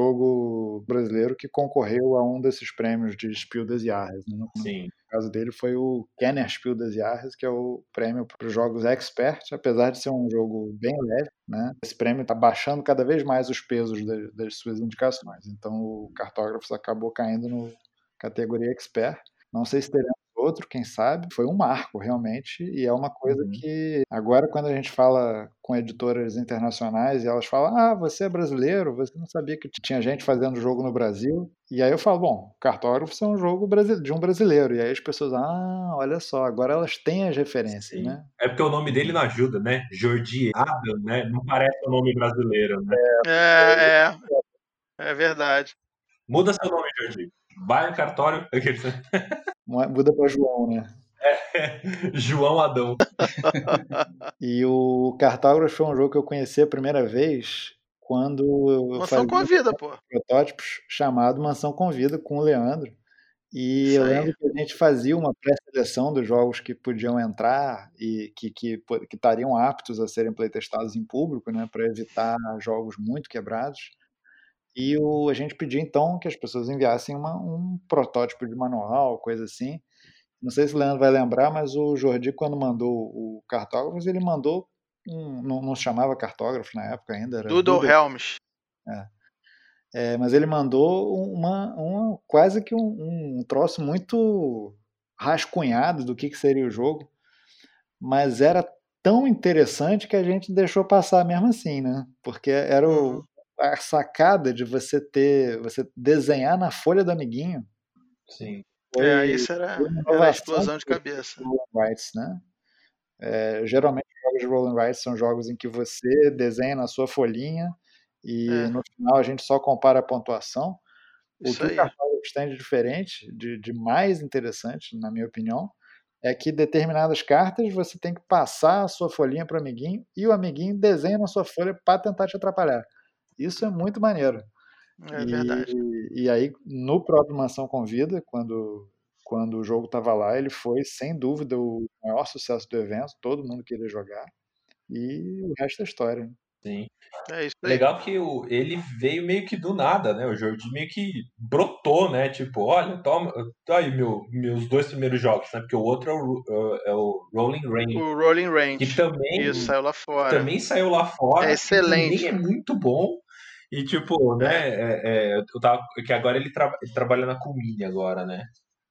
brasileiro que concorreu a um desses prêmios de Spiel des Jahres. Né? Sim. No caso dele foi o Kenner Spiel des Jahres, que é o prêmio para os jogos expert, apesar de ser um jogo bem leve, né? Esse prêmio está baixando cada vez mais os pesos das, das suas indicações. Então o Cartógrafos acabou caindo no categoria expert. Não sei se teremos outro, quem sabe. Foi um marco, realmente, e é uma coisa uhum. que agora, quando a gente fala com editoras internacionais e elas falam: Ah, você é brasileiro, você não sabia que tinha gente fazendo jogo no Brasil. E aí eu falo: Bom, Cartógrafo é um jogo de um brasileiro. E aí as pessoas, ah, olha só, agora elas têm as referências, Sim. né? É porque o nome dele não ajuda, né? Jordi Adam, né? Não parece o um nome brasileiro, né? É, é. É verdade. Muda seu nome, Jordi. Vai no cartório. <laughs> Muda para João, né? É, <laughs> João Adão. <laughs> e o Cartógrafo foi um jogo que eu conheci a primeira vez quando eu Mansão Convida, pô. protótipos chamado Mansão Convida com o Leandro. E Isso eu lembro aí. que a gente fazia uma pré-seleção dos jogos que podiam entrar e que, que, que estariam aptos a serem playtestados em público, né, para evitar jogos muito quebrados. E o, a gente pediu então que as pessoas enviassem uma, um protótipo de manual, coisa assim. Não sei se o Leandro vai lembrar, mas o Jordi, quando mandou o cartógrafo, ele mandou um, não, não se chamava cartógrafo na época ainda. Era Doodle, Doodle. Helms. É. É, mas ele mandou uma, uma quase que um, um, troço muito rascunhado do que, que seria o jogo, mas era tão interessante que a gente deixou passar mesmo assim, né? Porque era o, a sacada de você ter, você desenhar na folha do amiguinho. Sim. Foi, é, isso era, era a explosão de cabeça. Rights, né? É, geralmente jogos de Rolling Rights são jogos em que você desenha na sua folhinha e é. no final a gente só compara a pontuação. O isso que aí. o cartão tem de diferente, de, de mais interessante, na minha opinião, é que determinadas cartas você tem que passar a sua folhinha para o amiguinho e o amiguinho desenha na sua folha para tentar te atrapalhar. Isso é muito maneiro. É e, verdade. E aí, no próprio Mansão Convida, quando, quando o jogo estava lá, ele foi, sem dúvida, o maior sucesso do evento. Todo mundo queria jogar. E o resto é história. Sim. É isso aí. Legal que o, ele veio meio que do nada, né? O Jordi meio que brotou, né? Tipo, olha, toma, tá aí meu, meus dois primeiros jogos, né? Porque o outro é o, é o Rolling Range. O Rolling Range. Que também. Isso, saiu lá fora. Também saiu lá fora. É excelente. Também é muito bom. E tipo, né, é, é, eu tava, que agora ele, tra, ele trabalha na Comini agora, né?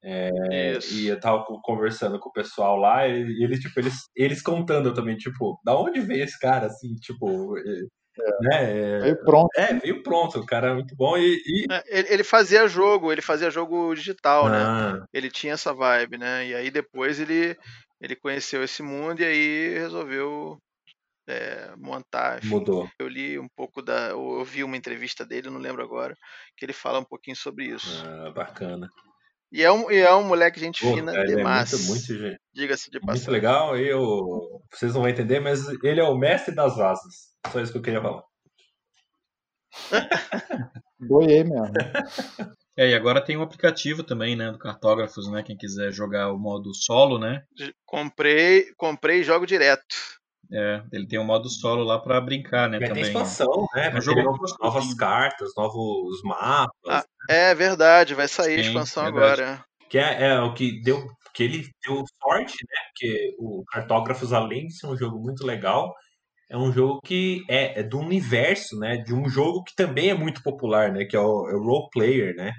É, e eu tava conversando com o pessoal lá e eles, tipo, eles, eles contando também, tipo, da onde veio esse cara, assim, tipo, é, né? Veio pronto. É, veio pronto, o cara é muito bom e... e... É, ele fazia jogo, ele fazia jogo digital, né? ah. né? Ele tinha essa vibe, né? E aí depois ele, ele conheceu esse mundo e aí resolveu é, montar. Mudou. Eu li um pouco da. Eu ouvi uma entrevista dele, não lembro agora, que ele fala um pouquinho sobre isso. Ah, bacana. E é um, e é um moleque gente Pô, fina cara, demais. É muito, muito, Diga-se de passagem. Muito legal, eu, vocês não vão entender, mas ele é o mestre das asas. Só isso que eu queria falar. Boiei mesmo. <laughs> É, e agora tem um aplicativo também, né, do Cartógrafos, né, quem quiser jogar o modo solo, né? Comprei, comprei e jogo direto. É, ele tem um modo solo lá para brincar, né, Vai também. ter expansão, né? Vai Um jogo ter novas, novas cartas, novos mapas. Ah, é verdade, vai sair a Sim, expansão verdade. agora. Que é, é o que deu. Que ele deu sorte, né? Porque o Cartógrafos, além de ser um jogo muito legal, é um jogo que é, é do universo, né? De um jogo que também é muito popular, né? Que é o, é o Role Player, né?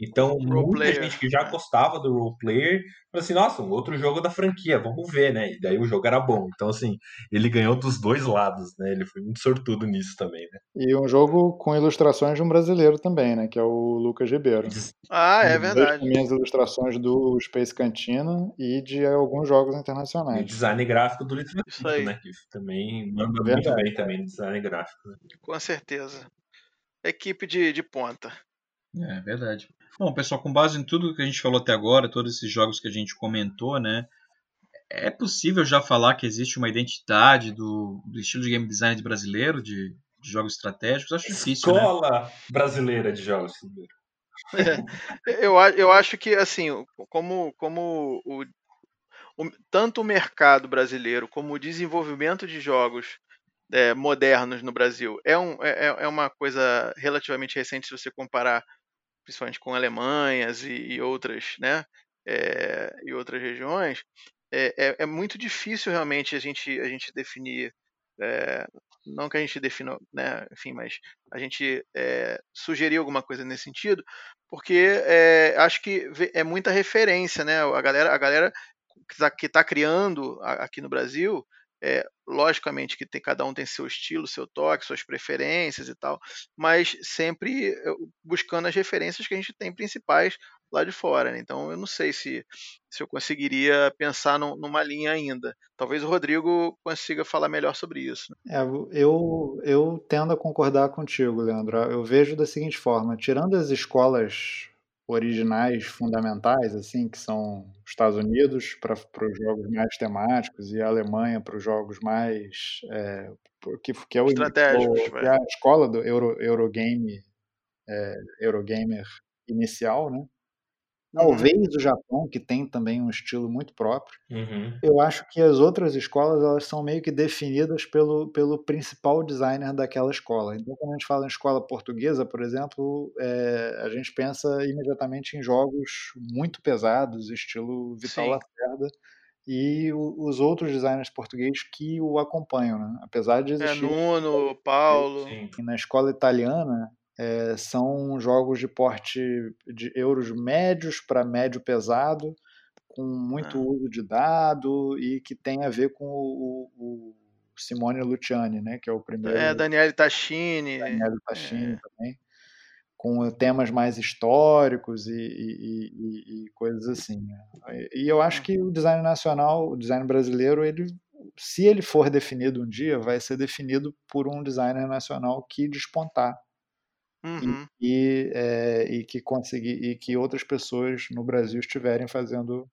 Então, muita player, gente que já gostava do Role Player falou assim: nossa, um outro jogo da franquia, vamos ver, né? E daí o jogo era bom. Então, assim, ele ganhou dos dois lados, né? Ele foi muito sortudo nisso também, né? E um jogo com ilustrações de um brasileiro também, né? Que é o Lucas Ribeiro. Ah, é verdade. com minhas ilustrações do Space Cantina e de alguns jogos E o internacionais. design gráfico do Little Isso aí. né? Que também manda muito Verdade. bem também no design gráfico. né? Com certeza. Equipe de, de ponta. É verdade. Bom, pessoal, com base em tudo que a gente falou até agora, todos esses jogos que a gente comentou, né? É possível já falar que existe uma identidade do, do estilo de game design brasileiro, de, de jogos estratégicos? Acho difícil, né? Escola brasileira de jogos. Eu, a- eu acho que, assim, como, como o, o- tanto o mercado brasileiro como o desenvolvimento de jogos é, modernos no Brasil é, um, é, é- é uma coisa relativamente recente se você comparar principalmente com Alemanhas e, e outras, né, é, e outras regiões, é, é- é muito difícil realmente a gente, a gente definir, é, não que a gente defina, né, enfim, mas a gente é, sugerir alguma coisa nesse sentido, porque acho que é muita referência, né, a galera, a galera que está tá criando aqui no Brasil, é, logicamente que tem, cada um tem seu estilo, seu toque, suas preferências e tal, mas sempre eh, buscando as referências que a gente tem principais lá de fora. né? Então eu não sei se, se eu conseguiria pensar num- numa linha ainda. Talvez o Rodrigo consiga falar melhor sobre isso. né? É, eu, eu tendo a concordar contigo, Leandro. Eu vejo da seguinte forma: tirando as escolas originais, fundamentais, assim, que são os Estados Unidos para os jogos mais temáticos e a Alemanha para os jogos mais. É, que, que é o, é a escola do Euro, Eurogame, é, Eurogamer inicial, né? Talvez o Japão, que tem também um estilo muito próprio. Uhum. Eu acho que as outras escolas elas são meio que definidas pelo, pelo principal designer daquela escola. Então, quando a gente fala em escola portuguesa, por exemplo, é, a gente pensa imediatamente em jogos muito pesados, estilo Vital Sim. Lacerda, e o- os outros designers portugueses que o acompanham, né? Apesar de É existir Nuno, <laughs> Paulo. Sim. na escola italiana é, são jogos de porte de euros médios para médio pesado, com muito Ah. uso de dado e que tem a ver com o, o- Simone Luciani, né, que é o primeiro É, Daniele Tachini. Daniel Tachini também, com temas mais históricos e, e- e- e coisas assim. né. E eu acho que o design nacional, o design brasileiro, ele, se ele for definido um dia, vai ser definido por um designer nacional que despontar Uhum. e, é, e que conseguir e que outras pessoas no Brasil estiverem fazendo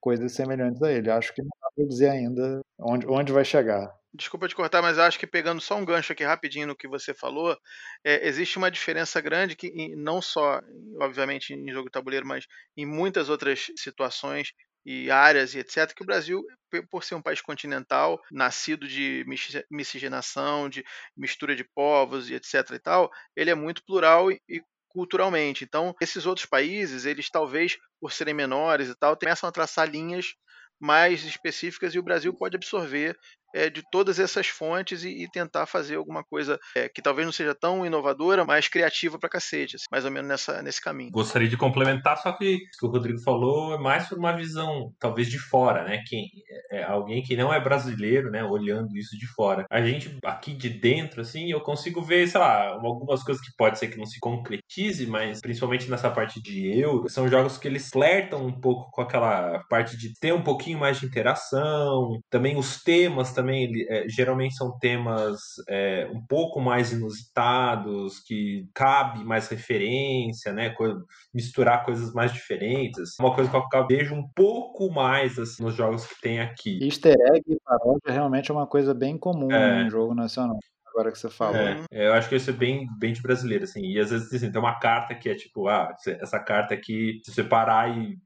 coisas semelhantes a ele. Acho que não dá para dizer ainda onde, onde vai chegar. Desculpa te cortar, mas acho que pegando só um gancho aqui rapidinho no que você falou, é, existe uma diferença grande que não só, obviamente, em jogo de tabuleiro, mas em muitas outras situações e áreas e etc, que o Brasil, por ser um país continental, nascido de misci- miscigenação, de mistura de povos e etc e tal, ele é muito plural e culturalmente. Então, esses outros países, eles talvez, por serem menores e tal, começam a traçar linhas mais específicas e o Brasil pode absorver é, de todas essas fontes e, e tentar fazer alguma coisa é, que talvez não seja tão inovadora, mas criativa pra cacete, assim, mais ou menos nessa, nesse caminho. Gostaria de complementar, só que o que o Rodrigo falou é mais por uma visão, talvez de fora, né? Quem, é alguém que não é brasileiro, né? Olhando isso de fora. A gente, aqui de dentro, assim, eu consigo ver, sei lá, algumas coisas que pode ser que não se concretize, mas principalmente nessa parte de euro, são jogos que eles flertam um pouco com aquela parte de ter um pouquinho mais de interação. Também os temas também, ele, é, geralmente são temas é, um pouco mais inusitados, que cabe mais referência, né? Coisa, misturar coisas mais diferentes. assim. Uma coisa que eu vejo um pouco mais assim, nos jogos que tem aqui. Easter egg e paródia realmente é uma coisa bem comum É. em jogo nacional. Agora que você falou. É, eu acho que isso é bem, bem de brasileiro, assim. E às vezes assim, tem uma carta que é tipo, ah, essa carta aqui, se você parar e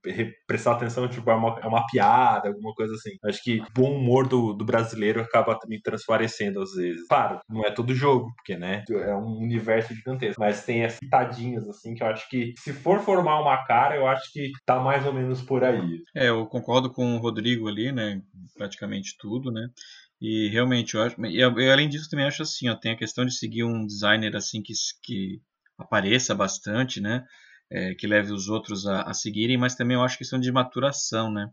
prestar atenção, tipo, é uma, é uma piada, alguma coisa assim. Acho que o bom humor do, do brasileiro acaba também transparecendo às vezes. Claro, não é todo jogo, porque, né, é um universo gigantesco. Mas tem as pitadinhas, assim, que eu acho que se for formar uma cara, eu acho que tá mais ou menos por aí. É, eu concordo com o Rodrigo ali, né? Praticamente tudo, né? E realmente, eu acho. Eu, além disso, também acho assim, ó, tem a questão de seguir um designer assim que, que apareça bastante, né? É, que leve os outros a, a, seguirem, mas também eu acho questão de maturação, né?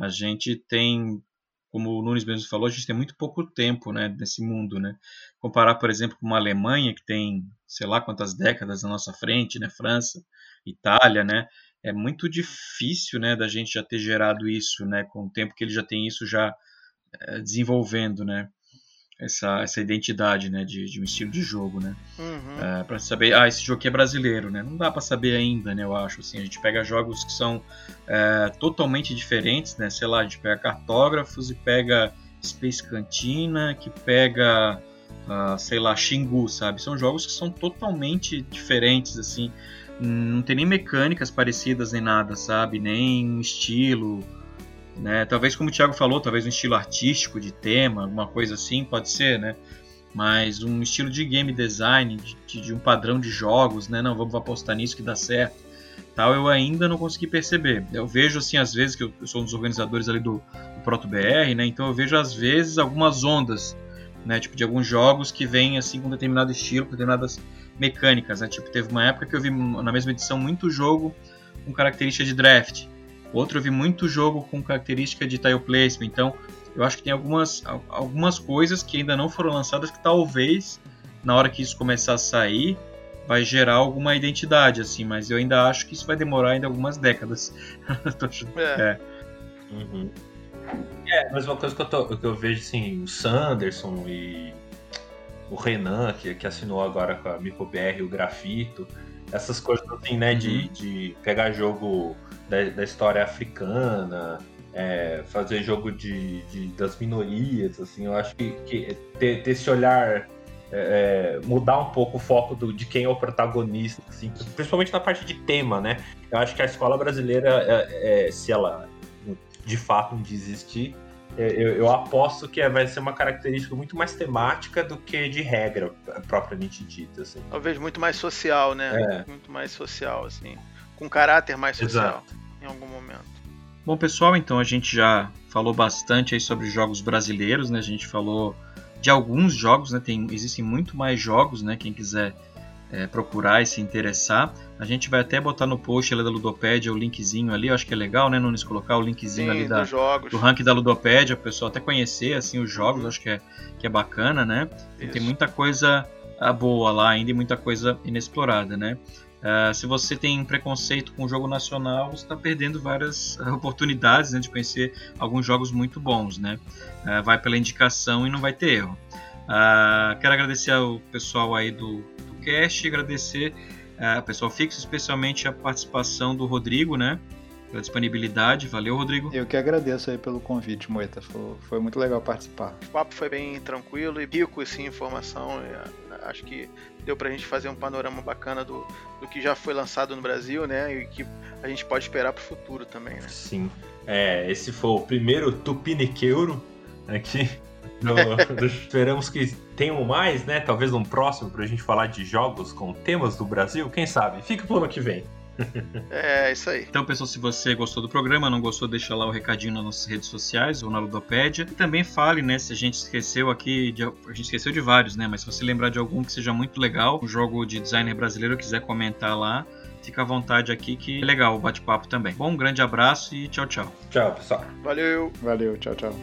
A gente tem, como o Nunes mesmo falou, a gente tem muito pouco tempo, né, nesse mundo, né? Comparar, por exemplo, com uma Alemanha que tem, sei lá quantas décadas na nossa frente, né? França, Itália, né? É muito difícil, né, da gente já ter gerado isso, né? Com o tempo que ele já tem isso já desenvolvendo, né? Essa, essa identidade, né? De, de um estilo de jogo, né? Uhum. É, para saber, ah, esse jogo aqui é brasileiro, né? Não dá para saber ainda, né? Eu acho, assim. A gente pega jogos que são é, totalmente diferentes, né? Sei lá, a gente pega Cartógrafos e pega Space Cantina, que pega... Uh, sei lá, Xingu, sabe? São jogos que são totalmente diferentes, assim. Não tem nem mecânicas parecidas nem nada, sabe? Nem estilo, né? Talvez, como o Thiago falou, talvez um estilo artístico de tema, alguma coisa assim, pode ser, né? Mas um estilo de game design, de, de um padrão de jogos, né? Não, vamos apostar nisso que dá certo. Tal, eu ainda não consegui perceber. Eu vejo, assim, às vezes, que eu, sou um dos organizadores ali do, do ProtoBR, né? Então eu vejo, às vezes, algumas ondas, né? Tipo, de alguns jogos que vêm, assim, com determinado estilo, com determinadas mecânicas, né? Tipo, teve uma época que eu vi na mesma edição muito jogo com característica de draft. Outro eu vi muito jogo com característica de tile placement, então eu acho que tem algumas, algumas coisas que ainda não foram lançadas que talvez na hora que isso começar a sair vai gerar alguma identidade assim, mas eu ainda acho que isso vai demorar ainda algumas décadas. <laughs> é. é. Uhum. É, mas uma coisa que eu, tô, que eu vejo assim, o Sanderson e o Renan, que, que assinou agora com a MicroBR o Grafito, essas coisas assim, né, uhum. de, de pegar jogo da, da história africana, é, fazer jogo de, de, das minorias, assim, eu acho que, que ter, ter esse olhar é, é, mudar um pouco o foco do, de quem é o protagonista, assim, principalmente na parte de tema, né? Eu acho que a escola brasileira, é, é se ela de fato um desistir, é, eu, eu, aposto que vai ser uma característica muito mais temática do que de regra propriamente dita. Assim. Talvez muito mais social, né? Muito mais social, assim com caráter mais social Exato. em algum momento. Bom, pessoal, então a gente já falou bastante aí sobre jogos brasileiros, né? A gente falou de alguns jogos, né? Tem, existem muito mais jogos, né? Quem quiser é, procurar e se interessar. A gente vai até botar no post da Ludopédia o linkzinho ali, eu acho que é legal, né, Nunes, colocar o linkzinho Sim, ali da, do ranking da Ludopédia, o pessoal até conhecer, assim, os jogos, acho que é, que é bacana, né? Tem muita coisa ah, boa lá ainda e muita coisa inexplorada, né? Uh, se você tem preconceito com o jogo nacional, você está perdendo várias oportunidades né, de conhecer alguns jogos muito bons. Né? Uh, vai pela indicação e não vai ter erro. Uh, quero agradecer ao pessoal aí do, do cast, agradecer ao pessoal fixo, especialmente a participação do Rodrigo, né? Pela disponibilidade. Valeu, Rodrigo. Eu que agradeço aí pelo convite, Moita. Foi, foi muito legal participar. O papo foi bem tranquilo e rico assim, em informação. Acho que deu pra gente fazer um panorama bacana do, do que já foi lançado no Brasil, né? E que a gente pode esperar pro futuro também, né? Sim. É, esse foi o primeiro Tupiniqueuro aqui. Do, do, esperamos que tenham mais, né? Talvez um próximo pra gente falar de jogos com temas do Brasil. Quem sabe? Fica pro ano que vem é, isso aí. Então, pessoal, se você gostou do programa, não gostou, deixa lá o recadinho nas nossas redes sociais ou na Ludopédia. E também fale, né, se a gente esqueceu aqui, de, a gente esqueceu de vários, né, mas se você lembrar de algum que seja muito legal, um jogo de designer brasileiro, quiser comentar lá, fica à vontade aqui que é legal o bate-papo também. Bom, um grande abraço e tchau, tchau. Tchau, pessoal. Valeu. Valeu, tchau, tchau.